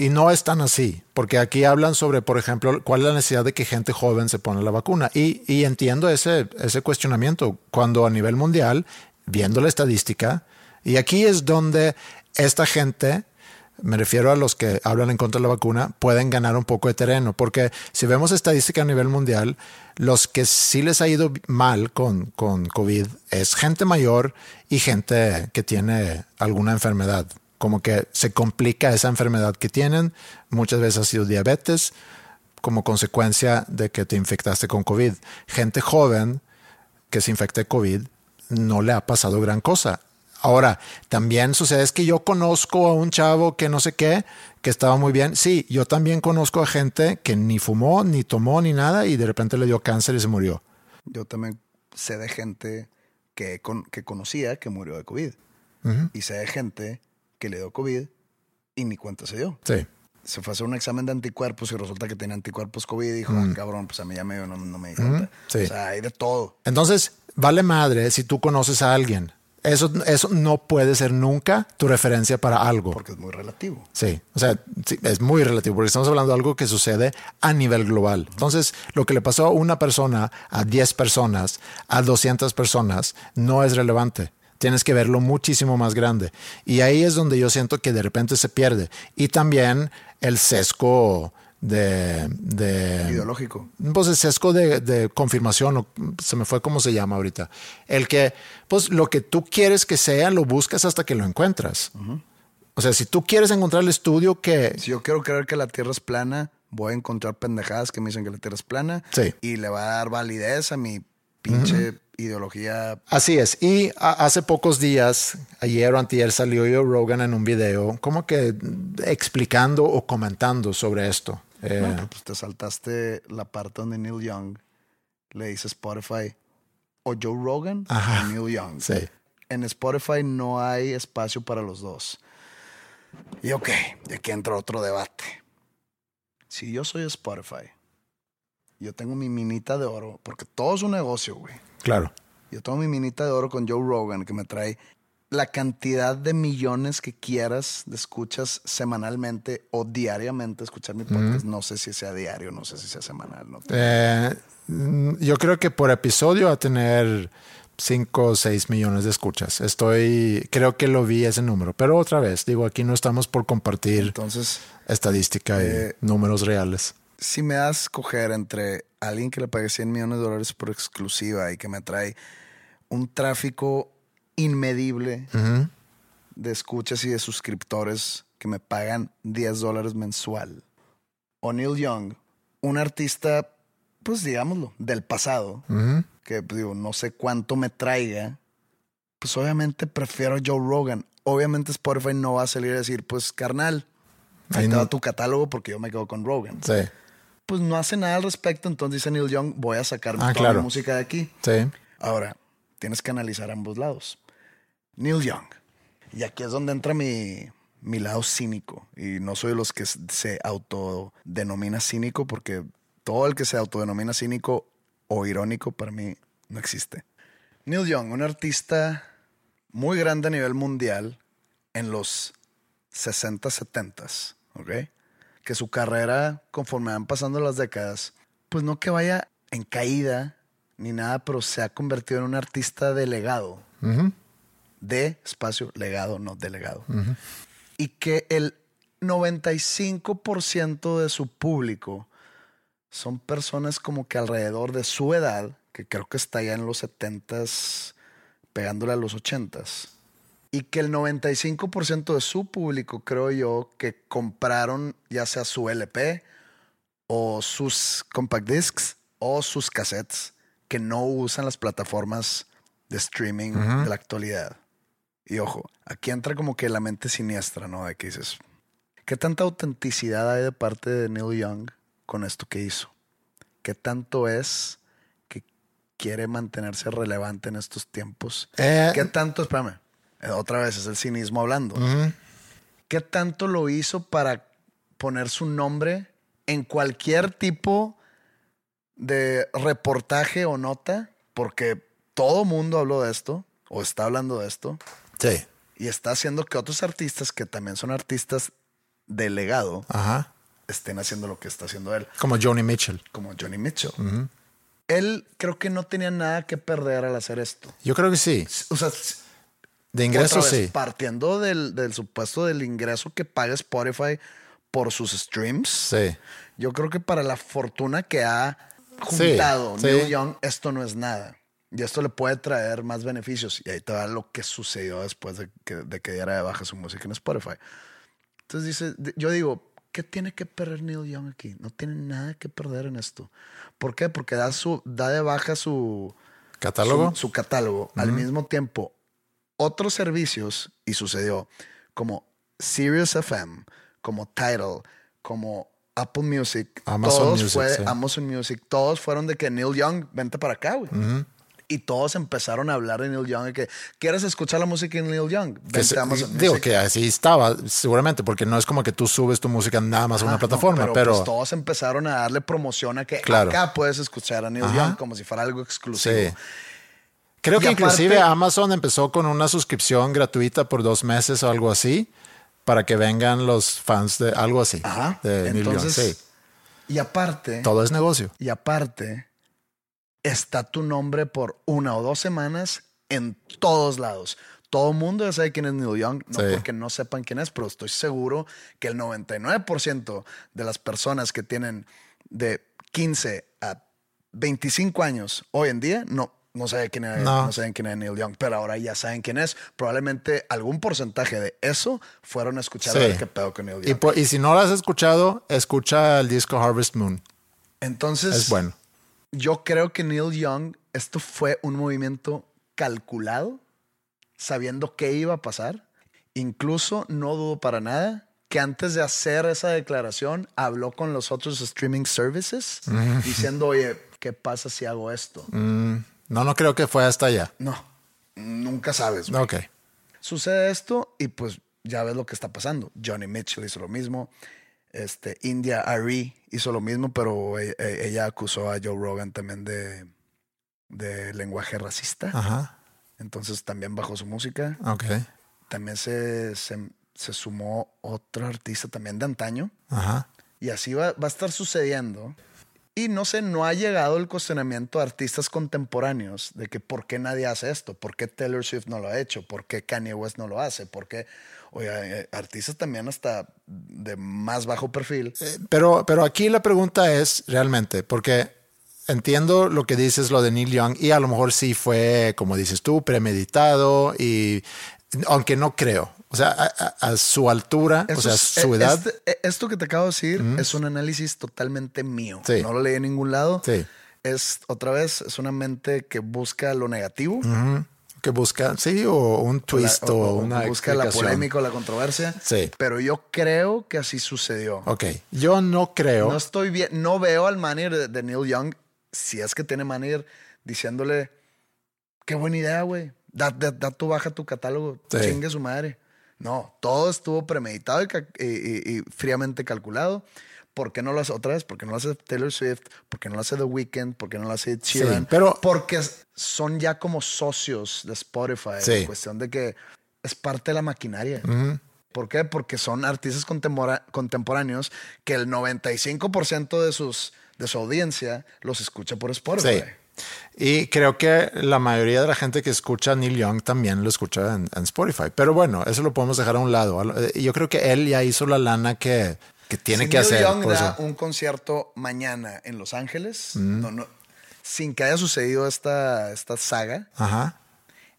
Y no es tan así, porque aquí hablan sobre, por ejemplo, cuál es la necesidad de que gente joven se pone la vacuna. Y, y entiendo ese, ese cuestionamiento cuando a nivel mundial, viendo la estadística, y aquí es donde esta gente, me refiero a los que hablan en contra de la vacuna, pueden ganar un poco de terreno, porque si vemos estadística a nivel mundial, los que sí les ha ido mal con, con COVID es gente mayor y gente que tiene alguna enfermedad, como que se complica esa enfermedad que tienen, muchas veces ha sido diabetes como consecuencia de que te infectaste con COVID. Gente joven que se infecte COVID no le ha pasado gran cosa. Ahora, también sucede es que yo conozco a un chavo que no sé qué, que estaba muy bien. Sí, yo también conozco a gente que ni fumó, ni tomó, ni nada y de repente le dio cáncer y se murió. Yo también sé de gente que, con- que conocía que murió de COVID. Y sé de gente que le dio COVID y ni cuenta se dio. Sí. Se fue a hacer un examen de anticuerpos y resulta que tenía anticuerpos COVID y dijo, ah, cabrón, pues a mí ya me no, no me di cuenta. Sí. O sea, hay de todo. Entonces, vale madre si tú conoces a alguien. Eso, eso no puede ser nunca tu referencia para algo. Porque es muy relativo. Sí, o sea, sí, es muy relativo porque estamos hablando de algo que sucede a nivel global. Entonces, lo que le pasó a una persona, a 10 personas, a 200 personas, no es relevante. Tienes que verlo muchísimo más grande. Y ahí es donde yo siento que de repente se pierde. Y también el sesgo de... de Ideológico. pues el sesgo de, de confirmación, o se me fue cómo se llama ahorita. El que, pues lo que tú quieres que sea, lo buscas hasta que lo encuentras. O sea, si tú quieres encontrar el estudio que... Si yo quiero creer que la Tierra es plana, voy a encontrar pendejadas que me dicen que la Tierra es plana. Sí. Y le va a dar validez a mi pinche ideología. Así es. Y hace pocos días, ayer o antier, salió Joe Rogan en un video como que explicando o comentando sobre esto. Eh, pues te saltaste la parte donde Neil Young le dice Spotify o Joe Rogan Ajá. o Neil Young. sí. En Spotify no hay espacio para los dos. Y ok, y aquí entra otro debate. Si yo soy Spotify, yo tengo mi minita de oro, porque todo es un negocio, güey. Claro. Yo tengo mi minita de oro con Joe Rogan que me trae la cantidad de millones que quieras de escuchas semanalmente o diariamente escuchar mi podcast. No sé si sea diario, no sé si sea semanal. No Eh, yo creo que por episodio va a tener 5 o 6 millones de escuchas. Estoy, creo que lo vi ese número, pero otra vez, digo, aquí no estamos por compartir Entonces, estadística y eh, números reales. si me das a escoger entre alguien que le pague 100 millones de dólares por exclusiva y que me trae un tráfico inmedible de escuchas y de suscriptores que me pagan 10 dólares mensual, o Neil Young, un artista, pues digámoslo, del pasado, que pues, digo, no sé cuánto me traiga, pues obviamente prefiero a Joe Rogan. Obviamente Spotify no va a salir a decir, pues carnal, ahí te no- tu catálogo porque yo me quedo con Rogan Sí, pues no hace nada al respecto. Entonces dice Neil Young, voy a sacar Ah, toda claro. mi música de aquí. sí. Ahora, tienes que analizar ambos lados. Neil Young. Y aquí es donde entra mi, mi lado cínico. Y no soy de los que se autodenomina cínico porque todo el que se autodenomina cínico o irónico para mí no existe. Neil Young, un artista muy grande a nivel mundial en los 60, 70, ¿ok? Que su carrera, conforme van pasando las décadas, pues no que vaya en caída ni nada, pero se ha convertido en un artista de legado. De espacio, legado, no delegado. Y que el 95% de su público son personas como que alrededor de su edad, que creo que está ya en los 70s, pegándole a los 80s. Y que el 95% de su público, creo yo, que compraron ya sea su LP o sus compact discs o sus cassettes, que no usan las plataformas de streaming de la actualidad. Y ojo, aquí entra como que la mente siniestra, ¿no? De que dices, ¿qué tanta autenticidad hay de parte de Neil Young con esto que hizo? ¿Qué tanto es que quiere mantenerse relevante en estos tiempos? Eh, ¿Qué tanto, espérame, eh, otra vez es el cinismo hablando. ¿Qué tanto lo hizo para poner su nombre en cualquier tipo de reportaje o nota? Porque todo mundo habló de esto o está hablando de esto sí, y está haciendo que otros artistas que también son artistas de legado ajá. estén haciendo lo que está haciendo él, Como Joni Mitchell. como Johnny Mitchell. Él creo que no tenía nada que perder al hacer esto. Yo creo que sí. O sea, De ingresos Otra vez, sí. Partiendo del, del supuesto del ingreso que paga Spotify por sus streams, Sí. yo creo que para la fortuna que ha juntado sí. Neil Young, esto no es nada. Y esto le puede traer más beneficios. Y ahí te va lo que sucedió después de que, de que diera de baja su música en Spotify. Entonces dice, yo digo, ¿qué tiene que perder Neil Young aquí? No tiene nada que perder en esto. ¿Por qué? Porque da, su, da de baja su, ¿Catálogo? su, su catálogo. Al mismo tiempo, otros servicios, y sucedió, como Sirius FM, como Tidal, como Apple Music, Amazon todos Music, fue sí. Amazon Music, todos fueron de que Neil Young, vente para acá, güey. Y todos empezaron a hablar de Neil Young, de que quieres escuchar la música de Neil Young, Que se- digo Music. que así estaba, seguramente, porque no es como que tú subes tu música nada más a una no, plataforma, pero, pues todos empezaron a darle promoción a que Claro. acá puedes escuchar a Neil Ajá. Young como si fuera algo exclusivo. sí. Creo Y que inclusive Amazon empezó con una suscripción gratuita por dos meses o algo así, para que vengan los fans de algo así. Ajá. De Neil Young, sí. y aparte, Todo es negocio. Y aparte, está tu nombre por una o dos semanas en todos lados. Todo el mundo ya sabe quién es Neil Young, no Sí. porque no sepan quién es, pero estoy seguro que el 99% de las personas que tienen de 15 a 25 años hoy en día no, no, saben quién es, No. no saben quién es Neil Young, pero ahora ya saben quién es. Probablemente algún porcentaje de eso fueron a escuchar a Sí. ver qué pedo con Neil Y, Young. y si no lo has escuchado, escucha el disco Harvest Moon. Entonces, Es bueno. Yo creo que Neil Young, esto fue un movimiento calculado, sabiendo qué iba a pasar. Incluso no dudo para nada que antes de hacer esa declaración habló con los otros streaming services diciendo, oye, ¿qué pasa si hago esto? Mm, no, no creo que fue hasta allá. No, nunca sabes. güey. Ok. Sucede esto y pues ya ves lo que está pasando. Johnny Mitchell hizo lo mismo. Este, India Ari hizo lo mismo, pero e- e- ella acusó a Joe Rogan también de, de lenguaje racista. Ajá. Entonces también bajó su música. Ok. También se, se, se sumó otro artista también de antaño. Ajá. Y así va, va a estar sucediendo. Y no sé, no ha llegado el cuestionamiento a artistas contemporáneos de que por qué nadie hace esto, por qué Taylor Swift no lo ha hecho, por qué Kanye West no lo hace, por qué, oye, eh, artistas también hasta de más bajo perfil. Eh, pero, pero aquí la pregunta es realmente, porque entiendo lo que dices, lo de Neil Young, y a lo mejor sí fue, como dices tú, premeditado, y aunque no creo. O sea, a, su altura, o sea, su e, edad. Este, esto que te acabo de decir es un análisis totalmente mío. No lo leí en ningún lado. Sí. Es otra vez, es una mente que busca lo negativo. Que busca, sí, o un twist o, una. Busca la polémica o la controversia. Sí. Pero yo creo que así sucedió. Ok. Yo no creo. No estoy bien, no veo al manager de, Neil Young, si es que tiene manager, diciéndole: Qué buena idea, güey. Da, da, tu baja tu catálogo. Chingue su madre. No, todo estuvo premeditado y, fríamente calculado. ¿Por qué no lo hace otra vez? ¿Por qué no lo hace Taylor Swift? ¿Por qué no lo hace The Weeknd? ¿Por qué no lo hace Sheeran? pero porque son ya como socios de Spotify. En cuestión de que es parte de la maquinaria. ¿Por qué? Porque son artistas contemporáneos que el 95% de, sus, de su audiencia los escucha por Spotify. Y creo que la mayoría de la gente que escucha a Neil Young también lo escucha en, Spotify. Pero bueno, eso lo podemos dejar a un lado. Yo creo que él ya hizo la lana que, que tiene que hacer. Neil Young da un concierto mañana en Los Ángeles, no, sin que haya sucedido esta, esta saga. Ajá.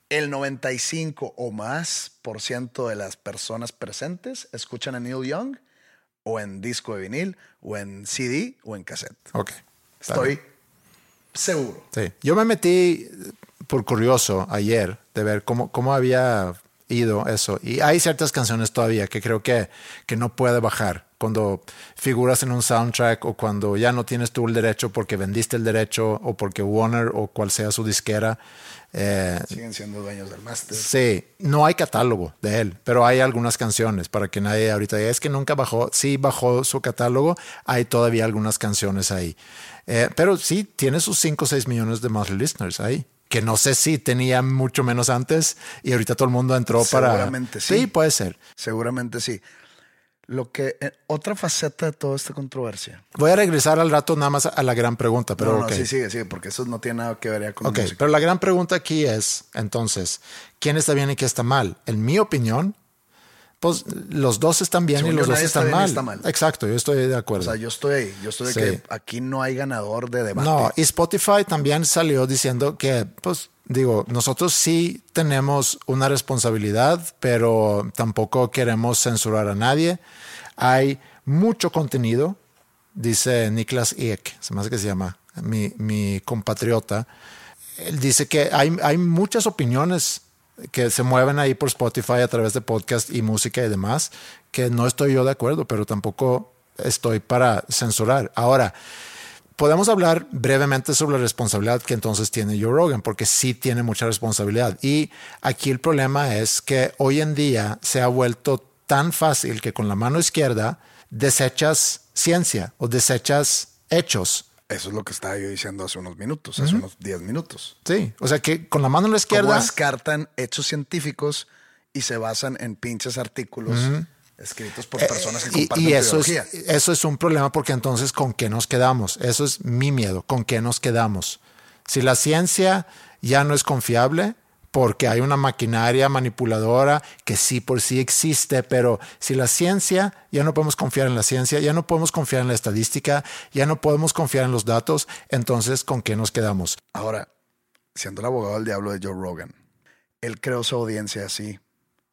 El 95 o más por ciento de las personas presentes escuchan a Neil Young o en disco de vinil o en CD o en cassette. Ok. Estoy Seguro. Sí. Yo me metí por curioso ayer de ver cómo, cómo había ido eso. Y hay ciertas canciones todavía que creo que, que no puede bajar. Cuando figuras en un soundtrack o cuando ya no tienes tú el derecho porque vendiste el derecho o porque Warner o cual sea su disquera. Eh, Siguen siendo dueños del máster. Sí, no hay catálogo de él, pero hay algunas canciones para que nadie ahorita diga, es que nunca bajó. Sí, bajó su catálogo, hay todavía algunas canciones ahí. Eh, pero sí, tiene sus 5 o 6 millones de monthly listeners ahí. Que no sé si tenía mucho menos antes y ahorita todo el mundo entró para. Seguramente sí. Sí, puede ser. Seguramente sí. Lo que eh, otra faceta de toda esta controversia. Voy a regresar al rato nada más a la gran pregunta, pero no, no, sí, sigue, sigue, porque eso no tiene nada que ver con Ok, pero la gran pregunta aquí es, entonces, ¿quién está bien y quién está mal? En mi opinión, pues los dos están bien y los dos están mal. Exacto, yo estoy de acuerdo. O sea, yo estoy ahí, yo estoy de que aquí no hay ganador de debate. No, y Spotify también salió diciendo que, pues, digo, nosotros sí tenemos una responsabilidad, pero tampoco queremos censurar a nadie. Hay mucho contenido, dice Niklas Eck, se me hace que se llama, mi, mi compatriota. Él dice que hay, hay muchas opiniones que se mueven ahí por Spotify a través de podcast y música y demás, que no estoy yo de acuerdo, pero tampoco estoy para censurar. Ahora, podemos hablar brevemente sobre la responsabilidad que entonces tiene Joe Rogan, porque sí tiene mucha responsabilidad. Y aquí el problema es que hoy en día se ha vuelto tan fácil que con la mano izquierda desechas ciencia o desechas hechos eso es lo que estaba yo diciendo hace unos minutos, hace unos 10 minutos. Sí, o sea que con la mano a la izquierda. Cómo descartan hechos científicos y se basan en pinches artículos escritos por eh, personas que comparten y, y eso es, eso es un problema porque entonces ¿con qué nos quedamos? Eso es mi miedo, ¿con qué nos quedamos? Si la ciencia ya no es confiable, porque hay una maquinaria manipuladora que sí por sí existe, pero si la ciencia, ya no podemos confiar en la ciencia, ya no podemos confiar en la estadística, ya no podemos confiar en los datos, entonces ¿con qué nos quedamos? Ahora, siendo el abogado del diablo de Joe Rogan, él creó su audiencia así.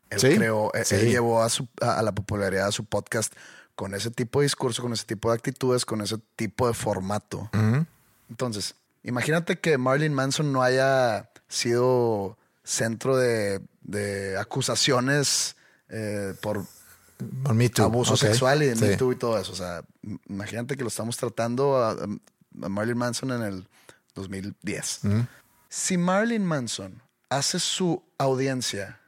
Él creó, eh, él llevó a, su, a, la popularidad de su podcast con ese tipo de discurso, con ese tipo de actitudes, con ese tipo de formato. Entonces, imagínate que Marilyn Manson no haya sido centro de, acusaciones eh, por, abuso sexual y de Me Too y todo eso. O sea, imagínate que lo estamos tratando a, Marilyn Manson en el 2010. Si Marilyn Manson hace su audiencia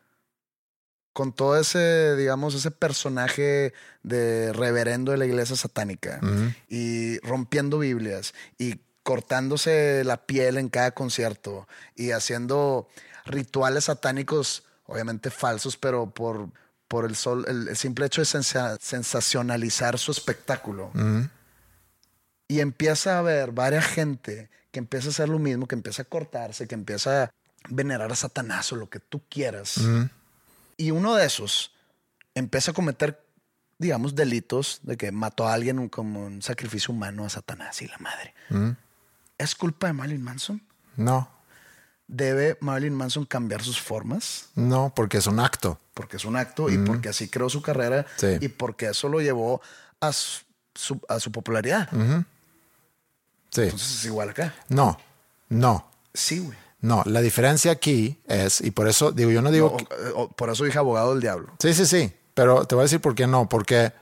con todo ese, digamos, ese personaje de reverendo de la iglesia satánica y rompiendo Biblias y cortándose la piel en cada concierto y haciendo rituales satánicos, obviamente falsos, pero por, por el, sol, el, simple hecho de sensacionalizar su espectáculo. Y empieza a haber varias gente que empieza a hacer lo mismo, que empieza a cortarse, que empieza a venerar a Satanás o lo que tú quieras. Y uno de esos empieza a cometer, digamos, delitos de que mató a alguien como un sacrificio humano a Satanás y la madre. ¿Es culpa de Marilyn Manson? No, ¿Debe Marilyn Manson cambiar sus formas? no, porque es un acto. Porque es un acto y porque así creó su carrera Sí. y porque eso lo llevó a su, su- a su popularidad. Sí. Entonces es igual acá. No, no, Sí, güey. no. La diferencia aquí es, y por eso digo, yo no digo... No, que- o- o- por eso dije abogado del diablo. Sí, sí, sí. Pero te voy a decir por qué no. Porque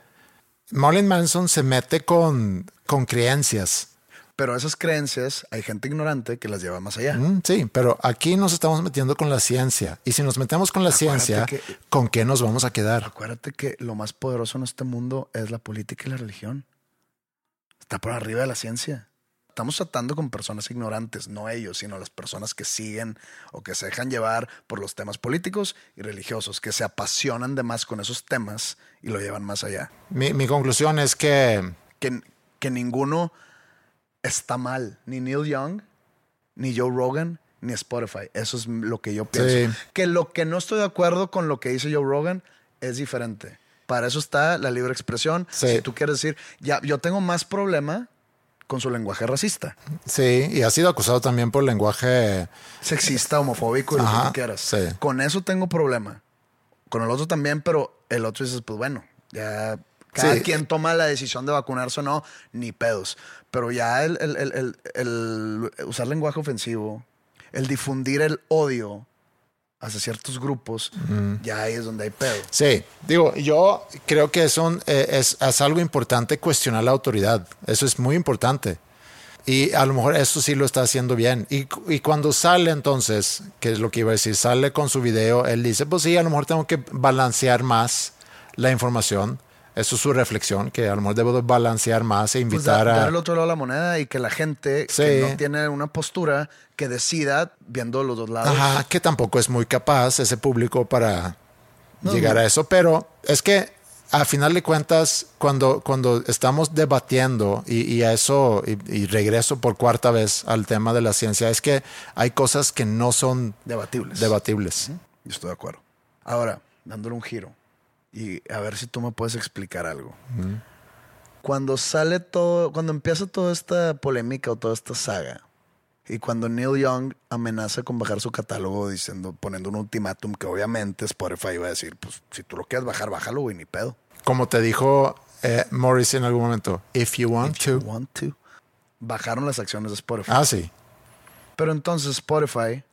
Marilyn Manson se mete con, con creencias. Pero esas creencias hay gente ignorante que las lleva más allá. Mm, sí, pero aquí nos estamos metiendo con la ciencia. Y si nos metemos con la Acuérdate ciencia, que- ¿con qué nos vamos a quedar? Acuérdate que lo más poderoso en este mundo es la política y la religión. Está por arriba de la ciencia. Estamos tratando con personas ignorantes, no ellos, sino las personas que siguen o que se dejan llevar por los temas políticos y religiosos, que se apasionan de más con esos temas y lo llevan más allá. Mi, mi conclusión es que Que, que ninguno está mal, ni Neil Young, ni Joe Rogan, ni Spotify. Eso es lo que yo pienso. Sí. Que lo que no estoy de acuerdo con lo que dice Joe Rogan es diferente. Para eso está la libre expresión. Sí. Si tú quieres decir, ya, yo tengo más problema con su lenguaje racista, sí, y ha sido acusado también por lenguaje. sexista, homofóbico y lo que quieras. sí. Con eso tengo problema. Con el otro también, pero el otro dices, pues bueno, ya cada Sí. quien toma la decisión de vacunarse o no, ni pedos. Pero ya el, el- el- el- usar lenguaje ofensivo, el difundir el odio hacia ciertos grupos, ya ahí es donde hay pedo. Sí, digo, yo creo que es, un, eh, es, es algo importante cuestionar la autoridad. Eso es muy importante. Y a lo mejor eso sí lo está haciendo bien. Y, y cuando sale entonces, que es lo que iba a decir, sale con su video, él dice, pues sí, a lo mejor tengo que balancear más la información. Eso es su reflexión, que a lo mejor debo de balancear más e Pues invitar da- a... dar el otro lado de la moneda y que la gente Sí. que no tiene una postura que decida viendo los dos lados. Ajá, que tampoco es muy capaz ese público para No, llegar no. a eso, pero es que a final de cuentas, cuando, cuando estamos debatiendo, y, y a eso, y, y regreso por cuarta vez al tema de la ciencia, es que hay cosas que no son Debatibles. debatibles. Yo estoy de acuerdo. Ahora, dándole un giro y a ver si tú me puedes explicar algo. Cuando sale todo, cuando empieza toda esta polémica o toda esta saga y cuando Neil Young amenaza con bajar su catálogo diciendo, poniendo un ultimátum que obviamente Spotify iba a decir, pues si tú lo quieres bajar, bájalo, güey, ni pedo. Como te dijo eh, Morris en algún momento, if you want If you to. want to. Bajaron las acciones de Spotify. Ah, sí. Pero entonces Spotify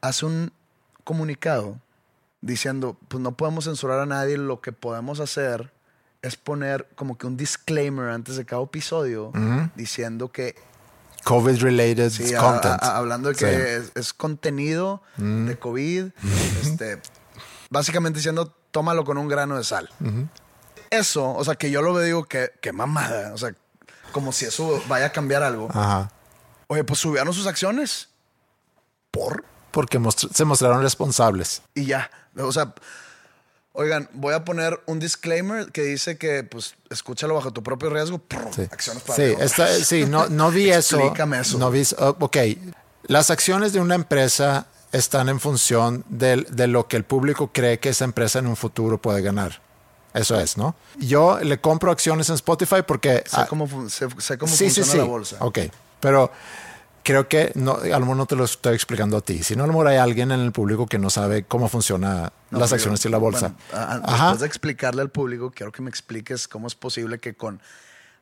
hace un comunicado diciendo, pues no podemos censurar a nadie, lo que podemos hacer es poner como que un disclaimer antes de cada episodio diciendo que COVID-related sí, content. a- a- hablando de que Sí. es, es contenido de COVID, este, básicamente diciendo, tómalo con un grano de sal. Eso, o sea, que yo lo veo digo que, que mamada, o sea, como si eso vaya a cambiar algo. Ajá. Oye, pues subieron sus acciones. ¿Por? Porque mostr- se mostraron responsables. y ya. O sea, oigan, voy a poner un disclaimer que dice que, pues, escúchalo bajo tu propio riesgo. Prr, Sí, Acciones para sí, sí, no, no vi eso. Explícame eso. No vi, oh, ok, las acciones de una empresa están en función del- de, lo que el público cree que esa empresa en un futuro puede ganar. Eso es, ¿no? Yo le compro acciones en Spotify porque... Sé ah, cómo, sé, sé cómo sí, sí, sí. la bolsa. Ok, pero creo que no, a lo mejor no te lo estoy explicando a ti. Si no, a lo mejor hay alguien en el público que no sabe cómo funciona No, las acciones yo- y la bolsa. bueno, a- Ajá. después de explicarle al público, quiero que me expliques cómo es posible que con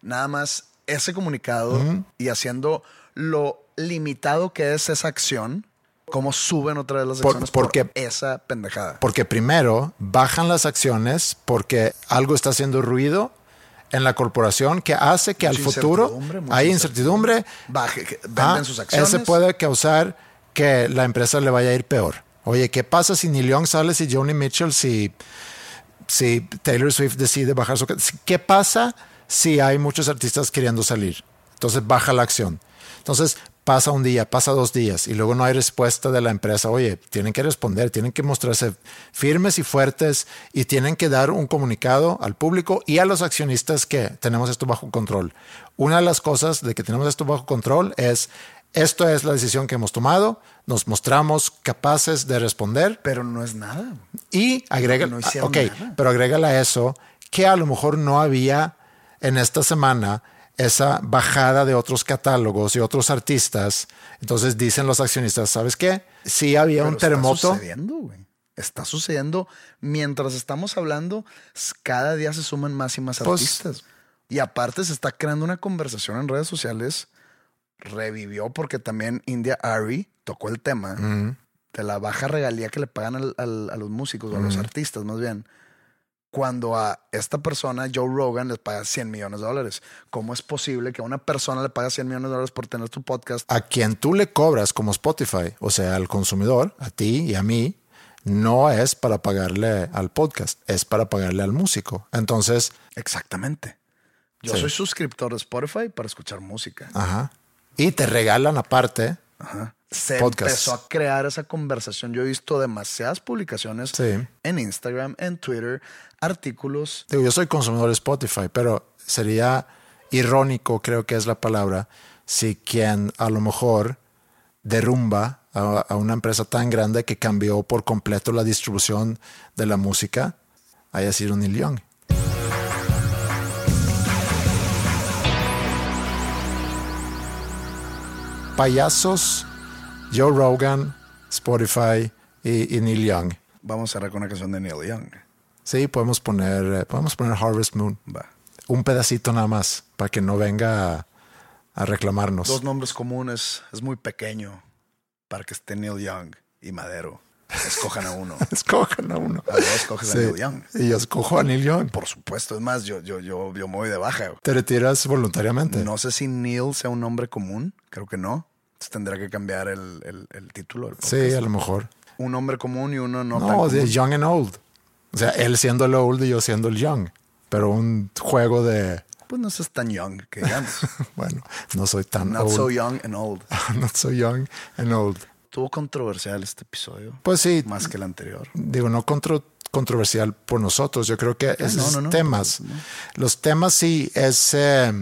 nada más ese comunicado y haciendo lo limitado que es esa acción, cómo suben otra vez las Por- acciones porque- por esa pendejada. Porque primero bajan las acciones porque algo está haciendo ruido en la corporación que hace que al futuro incertidumbre, hay incertidumbre. Baje, que venden Ah, sus acciones. Ese puede causar que la empresa le vaya a ir peor. Oye, ¿qué pasa si Neil Young sale, si Joni Mitchell, si, si Taylor Swift decide bajar su... ¿Qué pasa si hay muchos artistas queriendo salir? Entonces baja la acción. Entonces, pasa un día, pasa dos días y luego no hay respuesta de la empresa, oye, tienen que responder, tienen que mostrarse firmes y fuertes y tienen que dar un comunicado al público y a los accionistas que tenemos esto bajo control. Una de las cosas de que tenemos esto bajo control es, esto es la decisión que hemos tomado, nos mostramos capaces de responder. Pero no es nada. Y agrega, No ok, nada. pero agrégale a eso que a lo mejor no había en esta semana esa bajada de otros catálogos y otros artistas. Entonces dicen los accionistas, ¿sabes qué? Sí había un terremoto. Está sucediendo, güey. Está sucediendo mientras estamos hablando, cada día se suman más y más Pues- artistas. Y aparte se está creando una conversación en redes sociales. Revivió porque también India Ari tocó el tema de la baja regalía que le pagan al- al- a los músicos o a los artistas, más bien. Cuando a esta persona, Joe Rogan, les paga 100 millones de dólares. ¿Cómo es posible que a una persona le paga 100 millones de dólares por tener tu podcast? a quien tú le cobras como Spotify, o sea, al consumidor, a ti y a mí, no es para pagarle al podcast, es para pagarle al músico. Entonces, Exactamente. Yo Sí. soy suscriptor de Spotify para escuchar música. ajá. Y te regalan aparte. Ajá. Se Podcast. empezó a crear esa conversación. Yo he visto demasiadas publicaciones Sí. en Instagram, en Twitter, artículos. Digo, yo soy consumidor de Spotify, pero sería irónico, creo que es la palabra, si quien a lo mejor derrumba a, a una empresa tan grande que cambió por completo la distribución de la música haya sido Neil Young. Payasos, Joe Rogan, Spotify y, y Neil Young. Vamos a cerrar con una canción de Neil Young. Sí, podemos poner, eh, podemos poner Harvest Moon. Va. Un pedacito nada más, para que no venga a, a reclamarnos. Dos nombres comunes. Es muy pequeño para que esté Neil Young y Madero. Escojan a uno. Escojan a uno. A dos escoges a Neil Young. Y yo escojo a Neil Young. Por supuesto. Es más, yo, yo, yo, yo me voy de baja. güey. Te retiras voluntariamente. No sé si Neil sea un nombre común. Creo que no. Tendrá que cambiar el, el- el título. del sí, a lo mejor. Un nombre común y uno no, No, de. Young and Old. O sea, él siendo el old y yo siendo el young. Pero un juego de, Pues no es tan young que digamos. bueno, no soy tan Not old. so young and old. Not so young and old. Tuvo controversial este episodio. Pues sí, Más que el anterior. digo, no contro- controversial por nosotros. Yo creo que esos no, no, temas, los temas sí es, eh,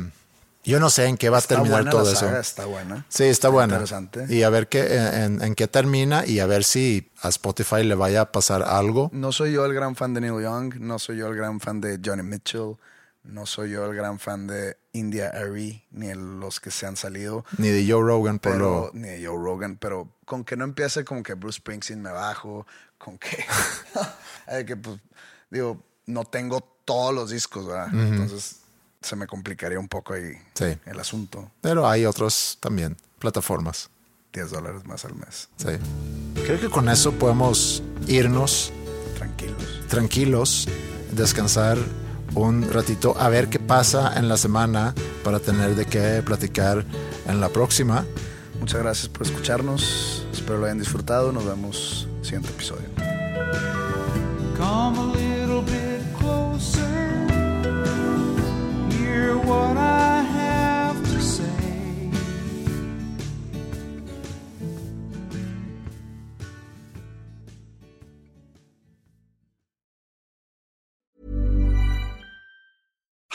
yo no sé en qué va a Está terminar buena todo la eso. está buena. Sí, está buena. Interesante. Y a ver qué, en, en qué termina y a ver si a Spotify le vaya a pasar algo. No soy yo el gran fan de Neil Young, no soy yo el gran fan de Johnny Mitchell, no soy yo el gran fan de India Ari, ni los que se han salido, Ni de Joe Rogan por pero, lo... ni de Joe Rogan, pero con que no empiece como que Bruce Springsteen me bajo, con que, que pues, digo, no tengo todos los discos, ¿verdad? Entonces se me complicaría un poco ahí Sí. el asunto. Pero hay otros también, plataformas. 10 dólares más al mes. Sí. Creo que con eso podemos irnos Tranquilos. tranquilos, descansar un ratito, a ver qué pasa en la semana para tener de qué platicar en la próxima. Muchas gracias por escucharnos. Espero lo hayan disfrutado. Nos vemos en el siguiente episodio. What I have